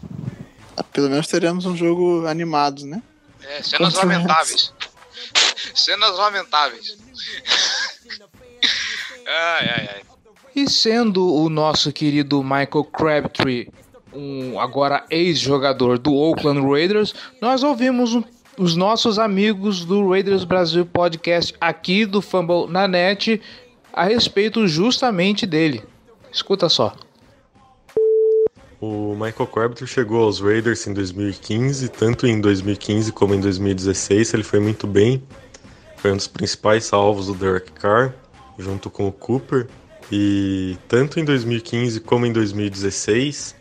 Pelo menos teremos um jogo animado, né? É, cenas Contra lamentáveis. Cenas lamentáveis. ai, ai, ai. E sendo o nosso querido Michael Crabtree um agora ex-jogador do Oakland Raiders, nós ouvimos um, os nossos amigos do Raiders Brasil Podcast aqui do Fumble na net a respeito justamente dele. Escuta só. O Michael Crabtree chegou aos Raiders em 2015, tanto em 2015 como em 2016 ele foi muito bem. Foi um dos principais salvos do Derek Carr, junto com o Cooper. E tanto em 2015 como em 2016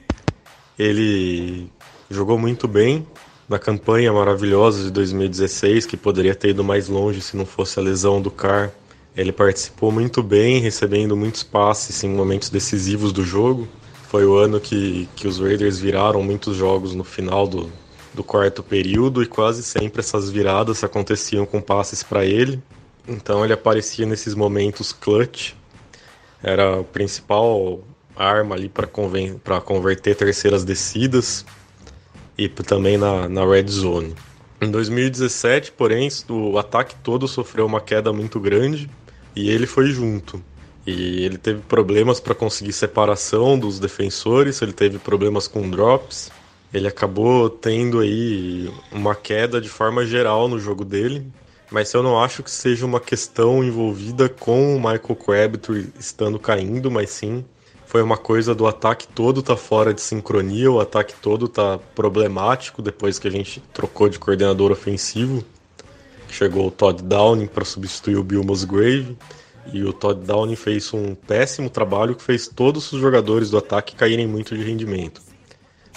ele jogou muito bem na campanha maravilhosa de 2016, que poderia ter ido mais longe se não fosse a lesão do Carr. Ele participou muito bem, recebendo muitos passes em momentos decisivos do jogo. Foi o ano que, que os Raiders viraram muitos jogos no final do, do quarto período e quase sempre essas viradas aconteciam com passes para ele. Então ele aparecia nesses momentos clutch. Era o principal arma ali para converter terceiras descidas e também na, na red zone. Em 2017, porém, o ataque todo sofreu uma queda muito grande e ele foi junto. E ele teve problemas para conseguir separação dos defensores, ele teve problemas com drops. Ele acabou tendo aí uma queda de forma geral no jogo dele, mas eu não acho que seja uma questão envolvida com o Michael Crabtree estando caindo, mas sim foi uma coisa do ataque todo tá fora de sincronia, o ataque todo tá problemático depois que a gente trocou de coordenador ofensivo. Chegou o Todd Downing para substituir o Bill Musgrave. E o Todd Downing fez um péssimo trabalho que fez todos os jogadores do ataque caírem muito de rendimento.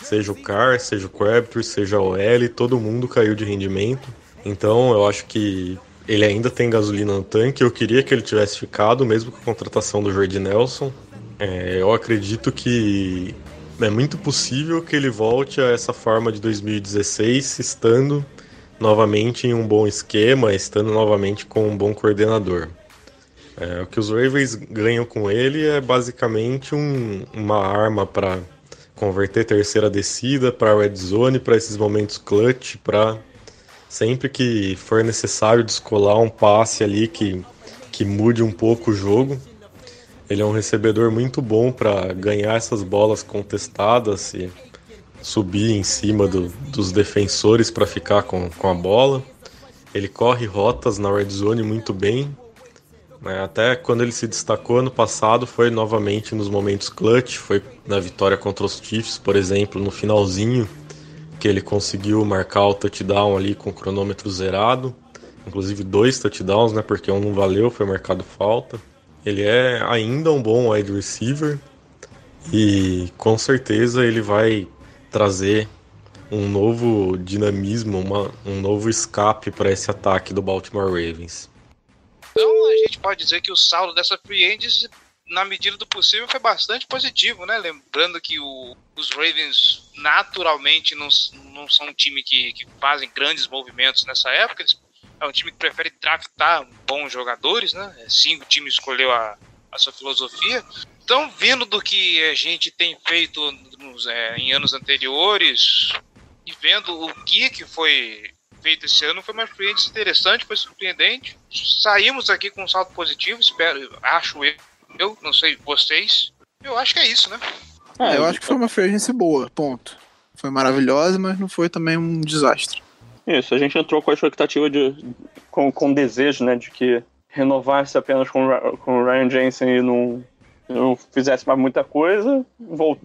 Seja o Carr, seja o Crabtree, seja o L, todo mundo caiu de rendimento. Então eu acho que ele ainda tem gasolina no tanque. Eu queria que ele tivesse ficado, mesmo com a contratação do Jordi Nelson. É, eu acredito que é muito possível que ele volte a essa forma de 2016, estando novamente em um bom esquema, estando novamente com um bom coordenador. É, o que os Ravens ganham com ele é basicamente um, uma arma para converter terceira descida para red zone, para esses momentos clutch, para sempre que for necessário descolar um passe ali que, que mude um pouco o jogo. Ele é um recebedor muito bom para ganhar essas bolas contestadas e subir em cima do, dos defensores para ficar com, com a bola. Ele corre rotas na red zone muito bem, né? Até quando ele se destacou ano passado foi novamente nos momentos clutch, foi na vitória contra os Chiefs, por exemplo, no finalzinho, que ele conseguiu marcar o touchdown ali com o cronômetro zerado, inclusive dois touchdowns, né, porque um não valeu, foi marcado falta. Ele é ainda um bom wide receiver e com certeza ele vai trazer um novo dinamismo, uma, um novo escape para esse ataque do Baltimore Ravens. Então a gente pode dizer que o saldo dessa free agents, na medida do possível, foi bastante positivo, né? Lembrando que o, os Ravens naturalmente não, não são um time que, que fazem grandes movimentos nessa época, eles, é um time que prefere draftar bons jogadores, né? Assim o time escolheu a, a sua filosofia. Então, vindo do que a gente tem feito nos, é, em anos anteriores e vendo o que, que foi feito esse ano foi uma experiência interessante, foi surpreendente. Saímos aqui com um saldo positivo, espero, acho eu, eu não sei vocês. Eu acho que é isso, né? É, eu acho que foi uma experiência boa, ponto. Foi maravilhosa, mas não foi também um desastre. Isso, a gente entrou com a expectativa de. com, com desejo, né, de que renovasse apenas com, com o Ryan Jensen e não, não fizesse mais muita coisa.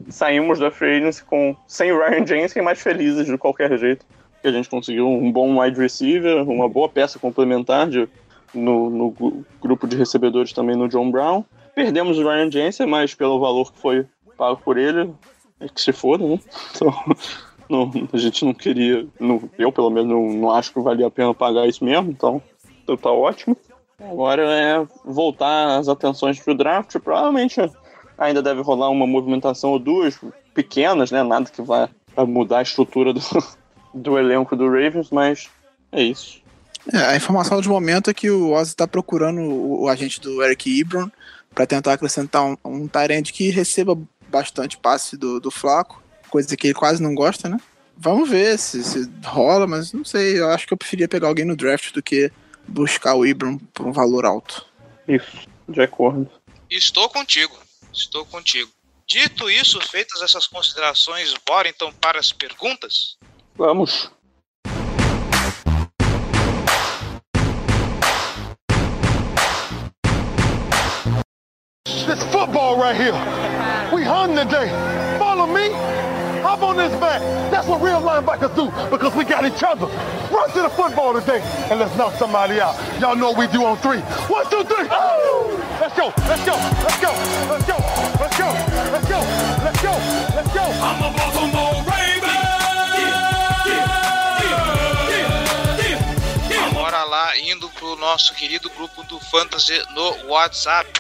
Saímos da free agency com, sem o Ryan Jensen mais felizes de qualquer jeito que a gente conseguiu um bom wide receiver, uma boa peça complementar de, no, no grupo de recebedores também no John Brown. Perdemos o Ryan Jensen, mas pelo valor que foi pago por ele, é que se foda, né? Então, não, a gente não queria, não, eu pelo menos não, não, acho que valia a pena pagar isso mesmo, então, então tá ótimo. Agora é voltar as atenções pro draft, provavelmente ainda deve rolar uma movimentação ou duas pequenas, né? Nada que vá mudar a estrutura do, do elenco do Ravens, mas é isso. É, a informação de momento é que o Ozzy está procurando o, o, agente do Eric Ebron para tentar acrescentar um, um que receba bastante passe do, do Flaco, coisa que ele quase não gosta, né? Vamos ver se, se rola, mas não sei. Eu acho que eu preferia pegar alguém no draft do que buscar o Ibram por um valor alto. Isso, de acordo. Estou contigo. Estou contigo. Dito isso, feitas essas considerações, bora então para as perguntas? Vamos. This football right here. We hung today. Follow me. Hop on this back. That's what real linebackers do because we got each other. Run to the football today and let's knock somebody out. Y'all know what we do on three. One, two, three. Oh! Let's go. Let's go. Let's go. Let's go. Let's go. Let's go. Let's go. Let's go. I'm a Bora lá, indo pro nosso querido grupo do Fantasy no WhatsApp.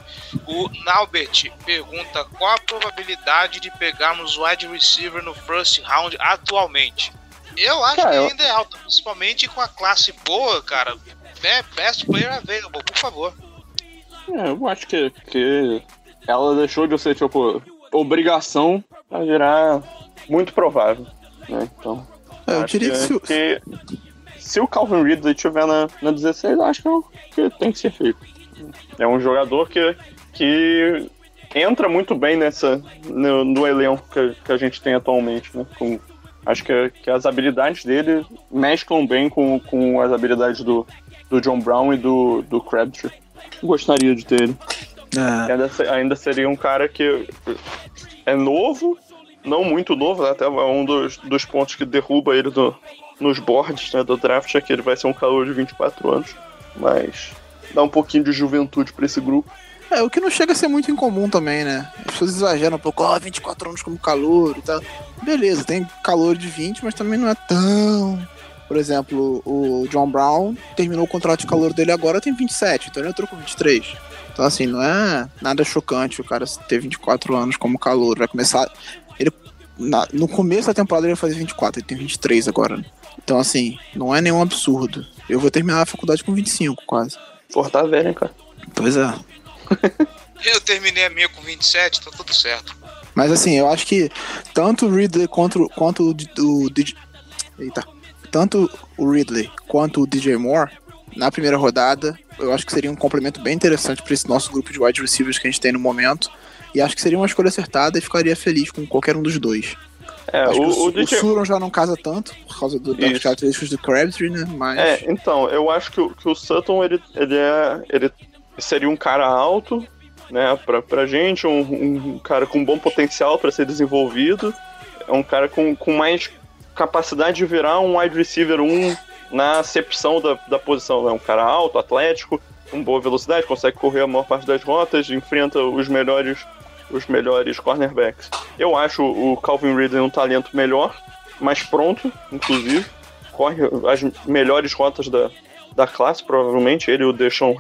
O Naubert pergunta qual a probabilidade de pegarmos o wide receiver no first round atualmente. Eu acho Cara, que eu- ainda é alto, principalmente com a classe boa, cara. Né? Best player available, por favor. É, eu acho que, que ela deixou de ser, tipo, obrigação a virar muito provável. Né? Então. É, eu diria que se o- que se o Calvin Ridley estiver na, na 16, eu acho que, é que tem que ser feito. É um jogador que, que entra muito bem nessa no, no elenco que, que a gente tem atualmente, né? Com, acho que, que as habilidades dele mesclam bem com, com as habilidades do, do John Brown e do, do Crabtree. Gostaria de ter ele. É, Ainda, ainda seria um cara que é novo, não muito novo, né? até um dos, dos pontos que derruba ele do- nos boards né, do draft é que ele vai ser um calor de 24 anos, mas dá um pouquinho de juventude pra esse grupo. é, o que não chega a ser muito incomum também, né? As pessoas exageram um pouco, ó, 24 anos como calor e tal. Beleza, tem calor de 20, mas também não é tão. Por exemplo, o John Brown terminou o contrato de calor dele agora, tem 27, então ele entrou com 23. Então, assim, não é nada chocante o cara ter 24 anos como calor. Vai começar. Ele, na- no começo da temporada ele ia fazer 24, ele tem 23 agora. né? Então, assim, não é nenhum absurdo. Eu vou terminar a faculdade com 25, quase. Pô, tá velho, hein, cara. Pois é. Eu terminei a minha com 27, tá tudo certo. Mas assim, eu acho que tanto o Ridley quanto, quanto o, o DJ. Eita. Tanto o Ridley quanto o DJ Moore, na primeira rodada, eu acho que seria um complemento bem interessante para esse nosso grupo de wide receivers que a gente tem no momento. E acho que seria uma escolha acertada e ficaria feliz com qualquer um dos dois. É, o, o, o DJ. o Suron já não casa tanto, por causa do, das Isso. características do Crabtree, né? Mas. É, então, eu acho que, o- que o Sutton, ele, ele, é, ele seria um cara alto, né, pra, pra gente, um, um cara com bom potencial para ser desenvolvido, é um cara com, com mais capacidade de virar um wide receiver 1 na acepção da, da posição, né, um cara alto, atlético, com boa velocidade, consegue correr a maior parte das rotas, enfrenta os melhores os melhores cornerbacks. Eu acho o Calvin Ridley um talento melhor, mais pronto, inclusive, corre as melhores rotas da, da classe, provavelmente. Ele e o Deshaun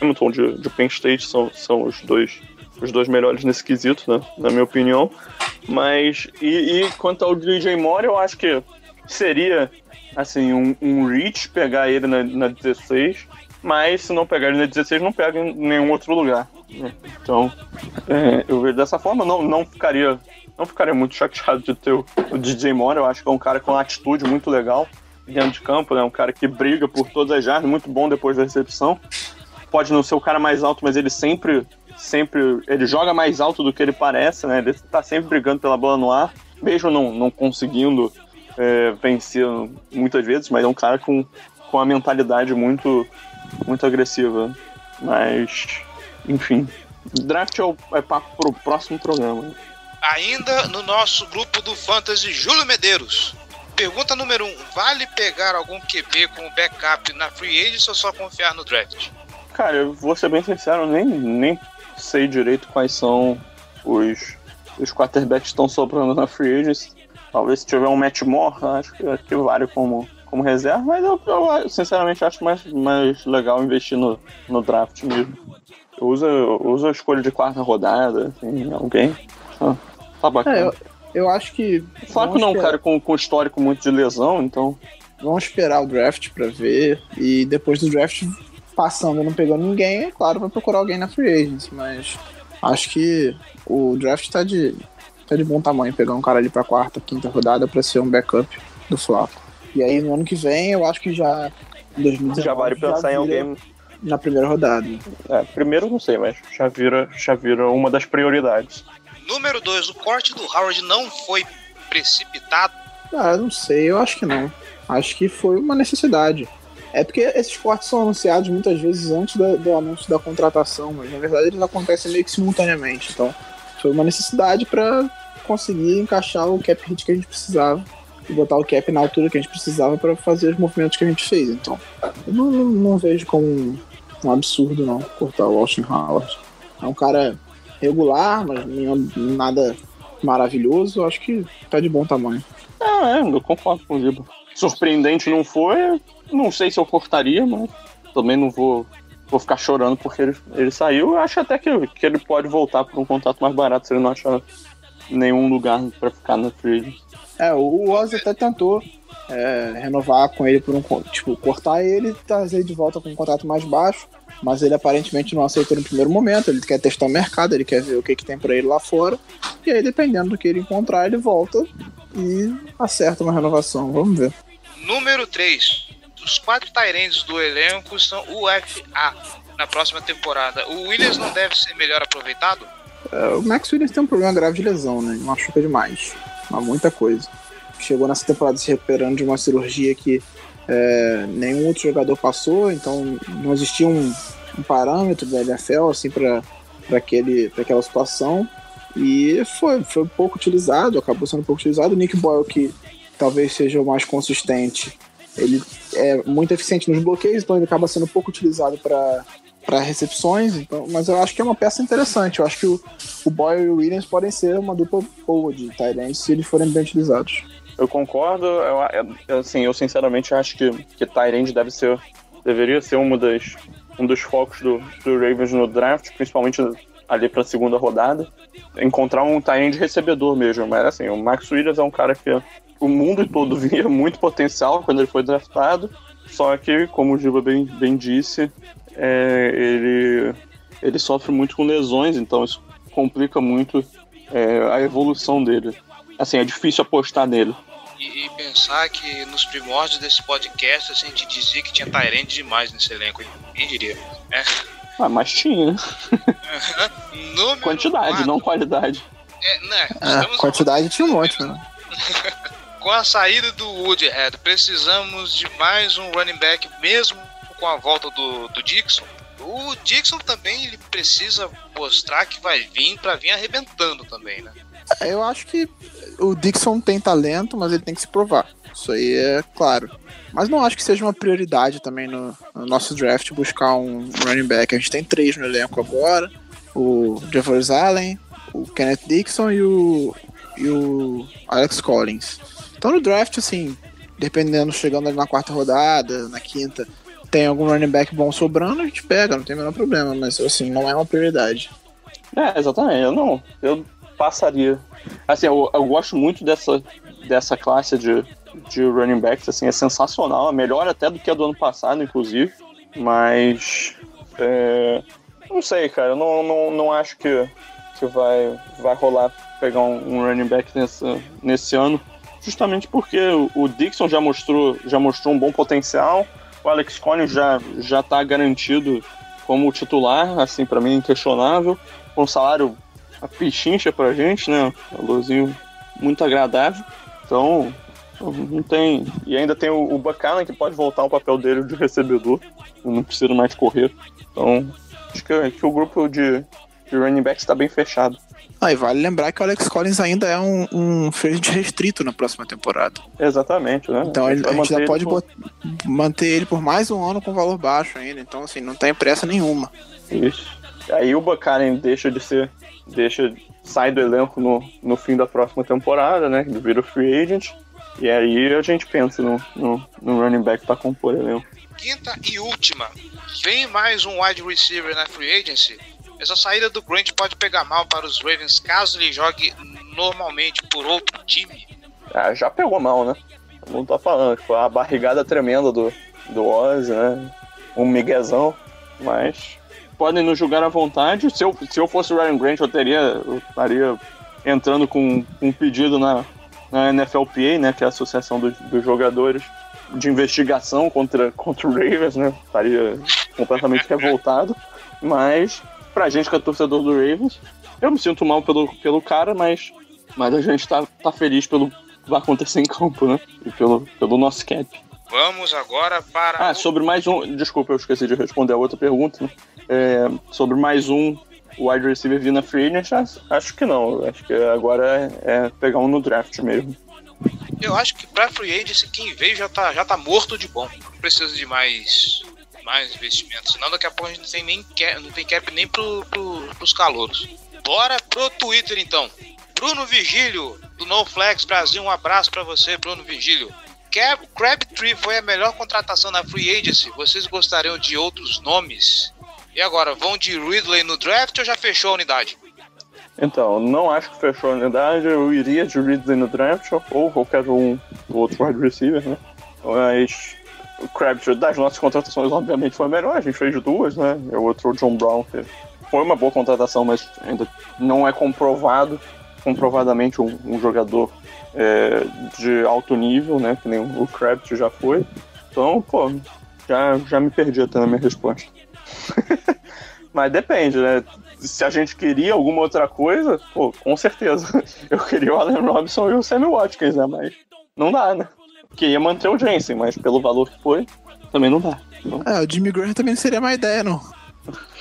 Hamilton de, de Penn State são, são os dois os dois melhores nesse quesito, né, na minha opinião. Mas, e, e quanto ao DJ Moore, eu acho que seria, assim, um, um reach pegar ele na, na 16, mas se não pegar ele na 16, não pega em nenhum outro lugar. Né. Então, é, eu vejo dessa forma, não, não ficaria não ficaria muito chateado de ter o, o DJ Moore, eu acho que é um cara com uma atitude muito legal dentro de campo, né? Um cara que briga por todas as jardas, muito bom depois da recepção. Pode não ser o cara mais alto, mas ele sempre, sempre, ele joga mais alto do que ele parece, né? Ele tá sempre brigando pela bola no ar, mesmo não, não conseguindo é, vencer muitas vezes, mas é um cara com, com uma mentalidade muito, muito agressiva. Mas, enfim, draft é, o, é papo pro próximo programa. Ainda no nosso grupo do Fantasy, Júlio Medeiros. Pergunta número 1. Um, vale pegar algum QB como backup na free agent ou só confiar no draft? Cara, eu vou ser bem sincero, nem, nem sei direito quais são os, os quarterbacks que estão sobrando na free agency. Talvez se tiver um Matt Moore, acho que, acho que vale como, como reserva, mas eu, eu sinceramente acho mais, mais legal investir no, no draft mesmo. Eu uso a escolha de quarta rodada, assim, alguém. Ah, tá bacana. É, eu, eu acho que. Flaco não é um esperar- cara com, com histórico muito de lesão, então. Vamos esperar o draft pra ver. E depois do draft, passando e não pegando ninguém, é claro, vai procurar alguém na free agency. Mas acho que o draft tá de, tá de bom tamanho. Pegar um cara ali pra quarta, quinta rodada pra ser um backup do Flaco. E aí no ano que vem eu acho que já Em 2019, Já vale pensar em vira alguém. Na primeira rodada. É, primeiro não sei, mas já vira, já vira uma das prioridades. Número 2, o corte do Howard não foi precipitado. Ah, não sei, eu acho que não. Acho que foi uma necessidade. É porque esses cortes são anunciados muitas vezes antes da- do anúncio da contratação, mas na verdade eles acontecem meio que simultaneamente. Então foi uma necessidade para conseguir encaixar o cap hit que a gente precisava e botar o cap na altura que a gente precisava para fazer os movimentos que a gente fez. Então eu não, não- não vejo como um, absurdo não cortar o Austin Howard. É um cara regular, mas nenhum- nada maravilhoso. Eu acho que tá de bom tamanho. Ah, é, eu concordo com o Giba. Surpreendente não foi, não sei se eu cortaria, mas também não vou, vou ficar chorando porque ele, ele saiu. Eu acho até que, que ele pode voltar por um contrato mais barato se ele não achar nenhum lugar pra ficar na free. agency. É, o Oz até tentou é, renovar com ele por um. Tipo, cortar ele e trazer ele de volta com um contrato mais baixo. Mas ele aparentemente não aceitou no primeiro momento. Ele quer testar o mercado, ele quer ver o que, que tem pra ele lá fora. E aí, dependendo do que ele encontrar, ele volta e acerta uma renovação. Vamos ver. Número 3, os quatro Tyrands do elenco são UFA na próxima temporada. O Williams não deve ser melhor aproveitado? É, o Max Williams tem um problema grave de lesão, né? Machuca demais. Mas muita coisa. Chegou nessa temporada se recuperando de uma cirurgia que é, nenhum outro jogador passou, então não existia um, um parâmetro da NFL assim, para aquela situação. E foi, foi pouco utilizado, acabou sendo pouco utilizado. O Nick Boyle, que talvez seja o mais consistente, ele é muito eficiente nos bloqueios, então ele acaba sendo pouco utilizado para para recepções, então, mas eu acho que é uma peça interessante. Eu acho que o, o Boyle e o Williams podem ser uma dupla boa de Tyrants se eles forem bem utilizados. Eu concordo, eu, assim, eu sinceramente acho que, que Tyrande deve ser, deveria ser uma das, um dos focos do, do Ravens no draft, principalmente ali para a segunda rodada. Encontrar um Tyrande recebedor mesmo, mas assim, o Max Williams é um cara que o mundo todo via muito potencial quando ele foi draftado, só que, como o Giba bem, bem disse, é, ele, ele sofre muito com lesões, então isso complica muito é, a evolução dele. Assim, é difícil apostar nele. E, e pensar que nos primórdios desse podcast a gente dizia que tinha Tyrande demais nesse elenco, quem diria? É. Ah, mas tinha, né? Quantidade, quatro. não qualidade. É, né? É, quantidade tinha um monte, né? com a saída do Woodhead, precisamos de mais um running back, mesmo com a volta do, do Dixon. O Dixon também ele precisa mostrar que vai vir para vir arrebentando também, né? É, Eu acho que o Dixon tem talento, mas ele tem que se provar. Isso aí é claro. Mas não acho que seja uma prioridade também no, no nosso draft buscar um running back. A gente tem três no elenco agora: o Jeffers Allen, o Kenneth Dixon e o, e o Alex Collins. Então no draft, assim, dependendo, chegando na quarta rodada, na quinta, tem algum running back bom sobrando, a gente pega, não tem o menor problema. Mas assim, não é uma prioridade. É, exatamente. Eu não. Eu passaria. Assim, eu, eu gosto muito dessa, dessa classe de, de running backs, assim, é sensacional. É melhor até do que a do ano passado, inclusive. Mas. é, não sei, cara. Não, não, não acho que, que vai, vai rolar pegar um, um running back nessa, nesse ano. Justamente porque o, o Dixon já mostrou, já mostrou um bom potencial. O Alex Collins já, já tá garantido como titular, assim, para mim, inquestionável. Com um salário a pichincha pra gente, né? Um valorzinho muito agradável. Então, não tem. E ainda tem o, o Bacana que pode voltar ao papel dele de recebedor. Não precisa mais correr. Então, acho que, que o grupo de, de running backs está bem fechado. Ah, e vale lembrar que o Alex Collins ainda é um, um restrito na próxima temporada. Exatamente, né? Então a gente manter ainda ele pode por- manter ele por mais um ano com valor baixo ainda. Então, assim, não tem pressa nenhuma. Isso. Aí o Bacaren deixa de ser. Deixa. Sai do elenco no, no fim da próxima temporada, né? Ele vira free agent. E aí a gente pensa no, no, no running back pra compor elenco. Quinta e última. Vem mais um wide receiver na free agency. Essa saída do Grant pode pegar mal para os Ravens caso ele jogue normalmente por outro time. Ah, já pegou mal, né? Não tô falando, foi a barrigada tremenda do, do Ozzy, né? Um miguezão, mas podem nos julgar à vontade. Se eu, se eu fosse o Ryan Grant, eu teria. Eu estaria entrando com um pedido na, na NFLPA, né? Que é a Associação dos, dos Jogadores de investigação contra, contra o Ravens, né? Estaria completamente revoltado. Mas, pra gente que é torcedor do Ravens, eu me sinto mal pelo, pelo cara, mas, mas a gente tá, tá feliz pelo que vai acontecer em campo, né? E pelo, pelo nosso cap. Vamos agora para. Ah, o- sobre mais um. Desculpa, eu esqueci de responder a outra pergunta. né? É, sobre mais um wide receiver vir na free agent, acho- que não. Acho que agora é, é pegar um no draft mesmo. Eu acho que pra free agency quem veio já tá, já tá morto de bom. Não precisa de mais, mais investimentos. Senão daqui a pouco a gente não tem, nem cap, não tem cap nem pro, pro, pros calouros. Bora pro Twitter então. Bruno Vigílio, do NoFlex Brasil, um abraço pra você, Bruno Vigílio. Crabtree foi a melhor contratação na Free Agency. Vocês gostariam de outros nomes? E agora, vão de Ridley no draft ou já fechou a unidade? Então, não acho que fechou a unidade. Eu iria de Ridley no draft ou qualquer um outro wide receiver, né? Mas o Crabtree das nossas contratações, obviamente, foi a melhor. A gente fez duas, né? E o outro, o John Brown, que foi uma boa contratação, mas ainda não é comprovado, comprovadamente, um, um jogador é, de alto nível, né? Que nem o Crabtree já foi. Então, pô, já, já me perdi até na minha resposta. Mas depende, né? Se a gente queria alguma outra coisa, pô, com certeza. Eu queria o Allen Robinson e o Sammy Watkins, né? Mas não dá, né? Queria manter o Jensen, mas pelo valor que foi, também não dá. Então, É, o Jimmy Graham também não seria má ideia, não.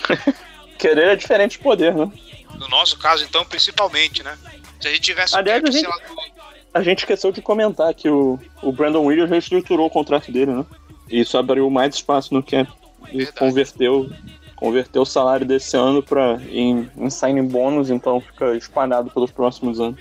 querer é diferente de poder, né? No nosso caso, então, principalmente, né? Se a gente tivesse Aliás, cap, a gente- sei lá, A gente esqueceu de comentar que o, o Brandon Williams reestruturou o contrato dele, né? E isso abriu mais espaço no cap. E Verdade. converteu, converteu o salário desse ano pra, em, em signing bônus, então fica espalhado pelos próximos anos.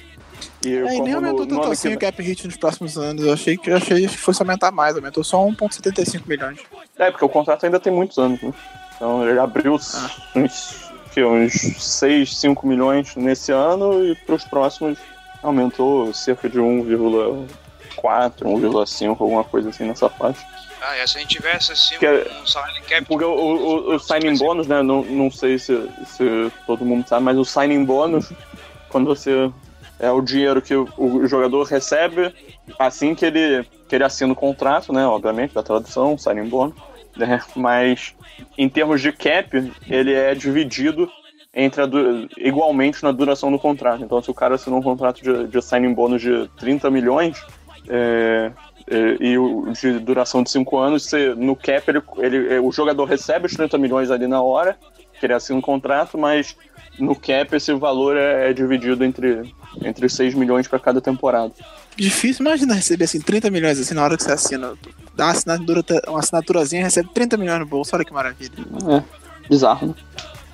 E É, e como nem aumentou tanto assim que o cap hit nos próximos anos. Eu achei que, eu achei que fosse aumentar mais, aumentou só 1,75 milhões. É, porque o contrato ainda tem muitos anos, né? Então ele abriu uns, que, uns 6, 5 milhões nesse ano e para os próximos aumentou cerca de 1,4, 1,5, alguma coisa assim nessa faixa. Ah, é, se a gente tivesse assim Que é- um salário cap. Porque o, o, o signing bônus, né? Não, não sei se, se todo mundo sabe, mas o signing bônus, quando você. É o dinheiro que o, o jogador recebe assim que ele, que ele assina o contrato, né? Obviamente, da tradução, signing bônus. Né, mas em termos de cap, ele é dividido entre a du- igualmente na duração do contrato. Então, se o cara assinou um contrato de, de signing bônus de 30 milhões, é, é, e o de duração de 5 anos, você, no cap, ele, ele- o jogador recebe os 30 milhões ali na hora, que ele assina um contrato, mas no cap esse valor é, é dividido entre, entre 6 milhões para cada temporada. Difícil, imagina receber assim 30 milhões assim na hora que você assina. Dá uma, assinatura, uma assinaturazinha recebe 30 milhões no bolso, olha que maravilha. É, bizarro, né?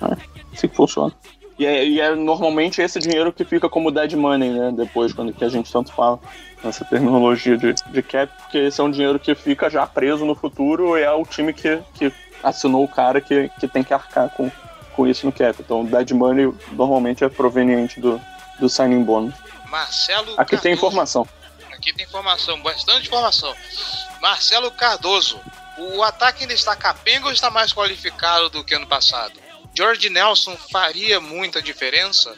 É, assim que funciona. E é, e é normalmente esse dinheiro que fica como dead money, né? Depois, quando que a gente tanto fala nessa terminologia de, de cap, porque esse é um dinheiro que fica já preso no futuro e é o time que, que assinou o cara que, que tem que arcar com, com isso no cap. Então, dead money normalmente é proveniente do, do signing bônus. Marcelo Aqui tem Cardoso. informação. Aqui tem informação, bastante informação. Marcelo Cardoso. O ataque ainda está capenga ou está mais qualificado do que ano passado? George Nelson faria muita diferença?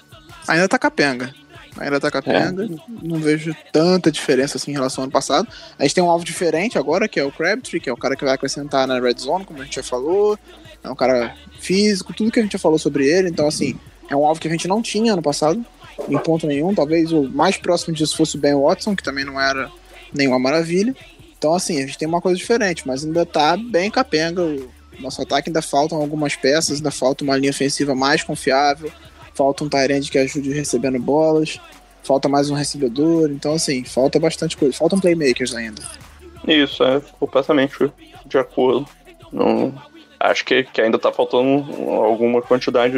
Ainda tá capenga. Ainda tá capenga. Não vejo tanta diferença assim em relação ao ano passado. A gente tem um alvo diferente agora, que é o Crabtree, que é o cara que vai acrescentar na Red Zone, como a gente já falou. É um cara físico, tudo que a gente já falou sobre ele. Então, assim, é um alvo que a gente não tinha ano passado, em ponto nenhum. Talvez o mais próximo disso fosse o Ben Watson, que também não era nenhuma maravilha. Então, assim, a gente tem uma coisa diferente, mas ainda tá bem capenga. O nosso ataque ainda faltam algumas peças, ainda falta uma linha ofensiva mais confiável, falta um Tyrande que ajude recebendo bolas, falta mais um recebedor. Então, assim, falta bastante coisa. Faltam playmakers ainda. Isso, é completamente de acordo. Não, acho que, que ainda tá faltando alguma quantidade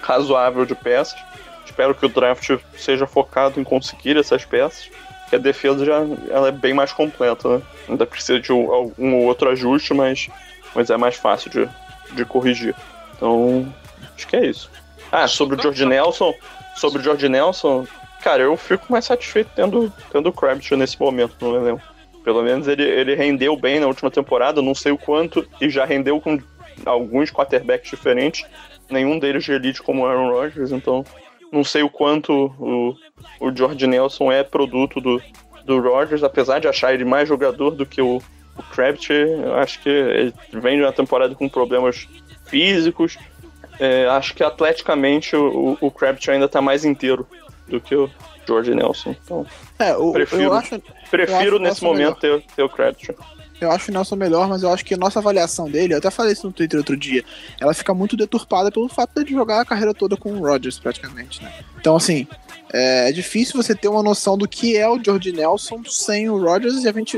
razoável de peças. Espero que o draft seja focado em conseguir essas peças. Que a defesa já ela é bem mais completa, né? Ainda precisa de um, ou outro ajuste, mas, mas é mais fácil de, de corrigir. Então, acho que é isso. Ah, sobre o George Nelson, sobre o George Nelson, cara, eu fico mais satisfeito tendo, tendo o Crabtree nesse momento no elenco. Pelo menos ele, ele rendeu bem na última temporada, não sei o quanto, e já rendeu com alguns quarterbacks diferentes, nenhum deles de elite como o Aaron Rodgers, então não sei o quanto o, o George Nelson é produto do, do Rodgers, apesar de achar ele mais jogador do que o, o Crabtree, eu acho que ele vem de uma temporada com problemas físicos. É, acho que atleticamente o, o Crabtree ainda tá mais inteiro do que o George Nelson. Então, É, o, prefiro, eu acho, prefiro nesse momento ter, ter o Crabtree. Eu acho o Nelson melhor, mas eu acho que a nossa avaliação dele, eu até falei isso no Twitter outro dia, ela fica muito deturpada pelo fato de jogar a carreira toda com o Rodgers, praticamente, né? Então, assim, é, é difícil você ter uma noção do que é o George Nelson sem o Rodgers e a gente.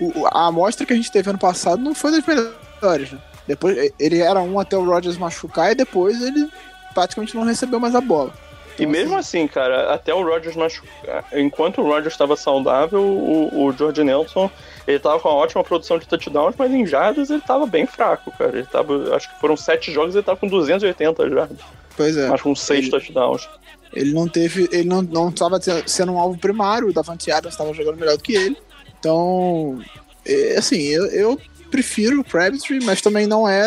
o- a amostra que a gente teve ano passado não foi das melhores, né? Depois, ele era um até o Rodgers machucar e depois ele praticamente não recebeu mais a bola. E mesmo assim, cara, até o Rodgers machucar. Enquanto o Rodgers estava saudável, o, o George Nelson ele tava com uma ótima produção de touchdowns, mas em jardas ele tava bem fraco, cara. Ele tava, acho que foram sete jogos e ele tava com 280 jardas, Pois é. mas com seis Ele- touchdowns. Ele não teve. Ele não, não estava sendo um alvo primário, o Davante Adams estava jogando melhor do que ele. Então, é, assim, eu, eu prefiro o Crabtree, mas também não é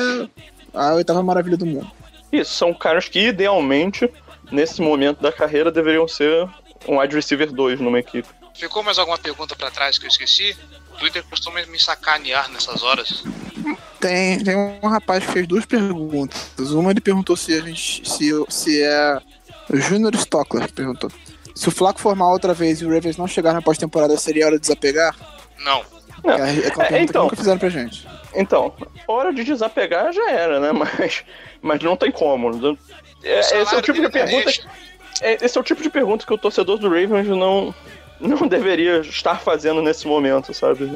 a oitava maravilha do mundo. Isso, são caras que idealmente, nesse momento da carreira, deveriam ser um wide receiver 2 numa equipe. Ficou mais alguma pergunta pra trás que eu esqueci? O Twitter costuma me sacanear nessas horas. Tem, tem um rapaz que fez duas perguntas. Uma ele perguntou se a gente. se, se é. O Junior Stockler perguntou. Se o Flaco formar outra vez e o Ravens não chegar na pós-temporada, seria hora de desapegar? Não. Não. É, é É, então. que nunca fizeram pra gente. Então, hora de desapegar já era, né? Mas, mas não tem como. É, esse é o tipo de pergunta. é, esse é o tipo de pergunta que o torcedor do Ravens não, não deveria estar fazendo nesse momento, sabe?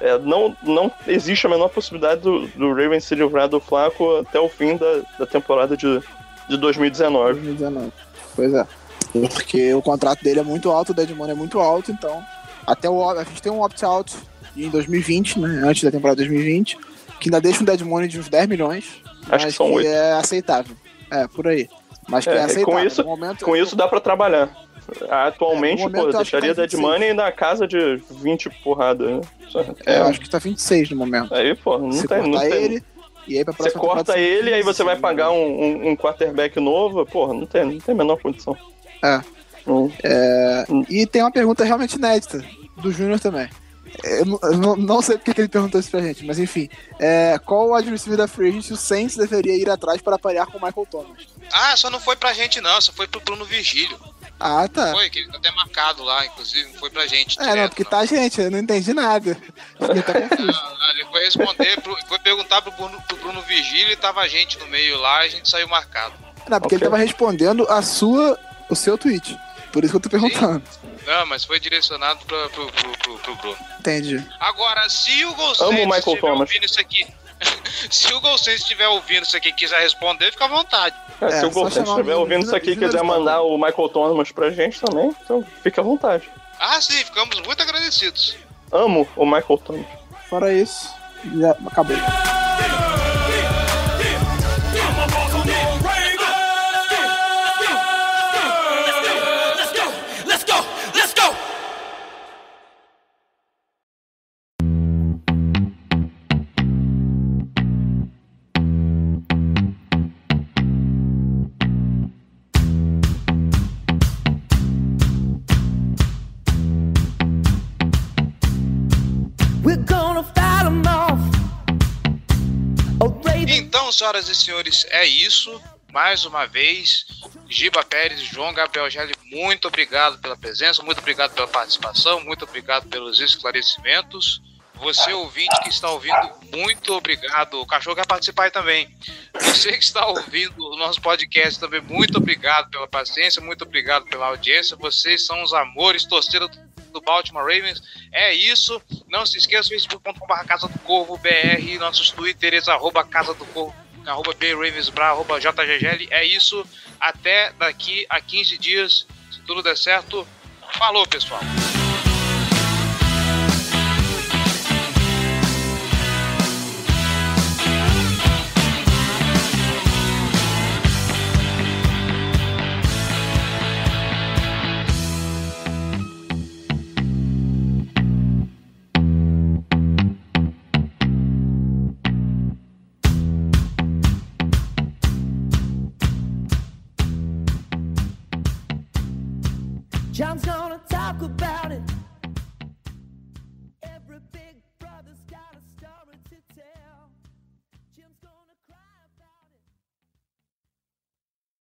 É, é, não, não existe a menor possibilidade do, do Ravens se livrar do Flaco até o fim da, da temporada de, de 2019. 2019. Pois é. Porque o contrato dele é muito alto, o dead money é muito alto, então. Até o a gente tem um opt-out em 2020, né? Antes da temporada 2020, que ainda deixa um dead money de uns 10 milhões. Acho que são oito. é aceitável. É, por aí. Mas que é, É, aceitável. com isso, No momento, com isso dá pra trabalhar. Atualmente, É, pô, que deixaria tá Dead 26. Money na casa de 20 porrada. Né? é, eu acho que tá 26 no momento. Aí, pô, não Você tem, não tem. ele, e aí pra Você próxima corta temporada ele, aí você vai 15, pagar um, um, um quarterback novo, porra, não tem, não tem a menor condição. É. Não. E tem uma pergunta realmente inédita, do Júnior também. Eu não, eu não- não sei porque que ele perguntou isso pra gente, mas enfim. É, qual o receiver da Free Agent o Saints deveria ir atrás para parear com o Michael Thomas? Ah, só não foi pra gente não, só foi pro Bruno Virgílio. Ah, tá. Foi, que ele tá até marcado lá, inclusive, não foi pra gente. É, não, direto, porque tá gente, eu não entendi nada. Não, não, ele foi responder, pro, foi perguntar pro Bruno, pro Bruno Virgílio e tava a gente no meio lá e a gente saiu marcado. Não, porque ele tava respondendo a sua, o seu tweet. Por isso que eu tô perguntando. Não, mas foi direcionado pra, pro, pro, pro, pro Bruno. Entendi. Agora, se o Amo o Golsense Michael estiver Thomas. ouvindo isso aqui, se o Golsense estiver ouvindo isso aqui e quiser responder, fica à vontade. É, se É, o só Golsen chamar estiver ouvindo isso aqui e quiser mandar o Michael Thomas pra gente também, então fique à vontade. Ah, sim, ficamos muito agradecidos. Amo o Michael Thomas. Fora isso, já acabou. Senhoras e senhores, é isso. Mais uma vez, Giba Pérez, João Gabriel Gelli, muito obrigado pela presença, muito obrigado pela participação, muito obrigado pelos esclarecimentos. Você, ouvinte que está ouvindo, muito obrigado. O cachorro quer participar também. Você que está ouvindo o nosso podcast também, muito obrigado pela paciência, muito obrigado pela audiência. Vocês são os amores, torcida do Baltimore Ravens. É isso. Não se esqueça, facebook.com.br Casa do nossos twitters, arroba Casa do Corvo, arroba BRavensBra, arroba JGGL. É isso. Até daqui a 15 dias, se tudo der certo. Falou, pessoal.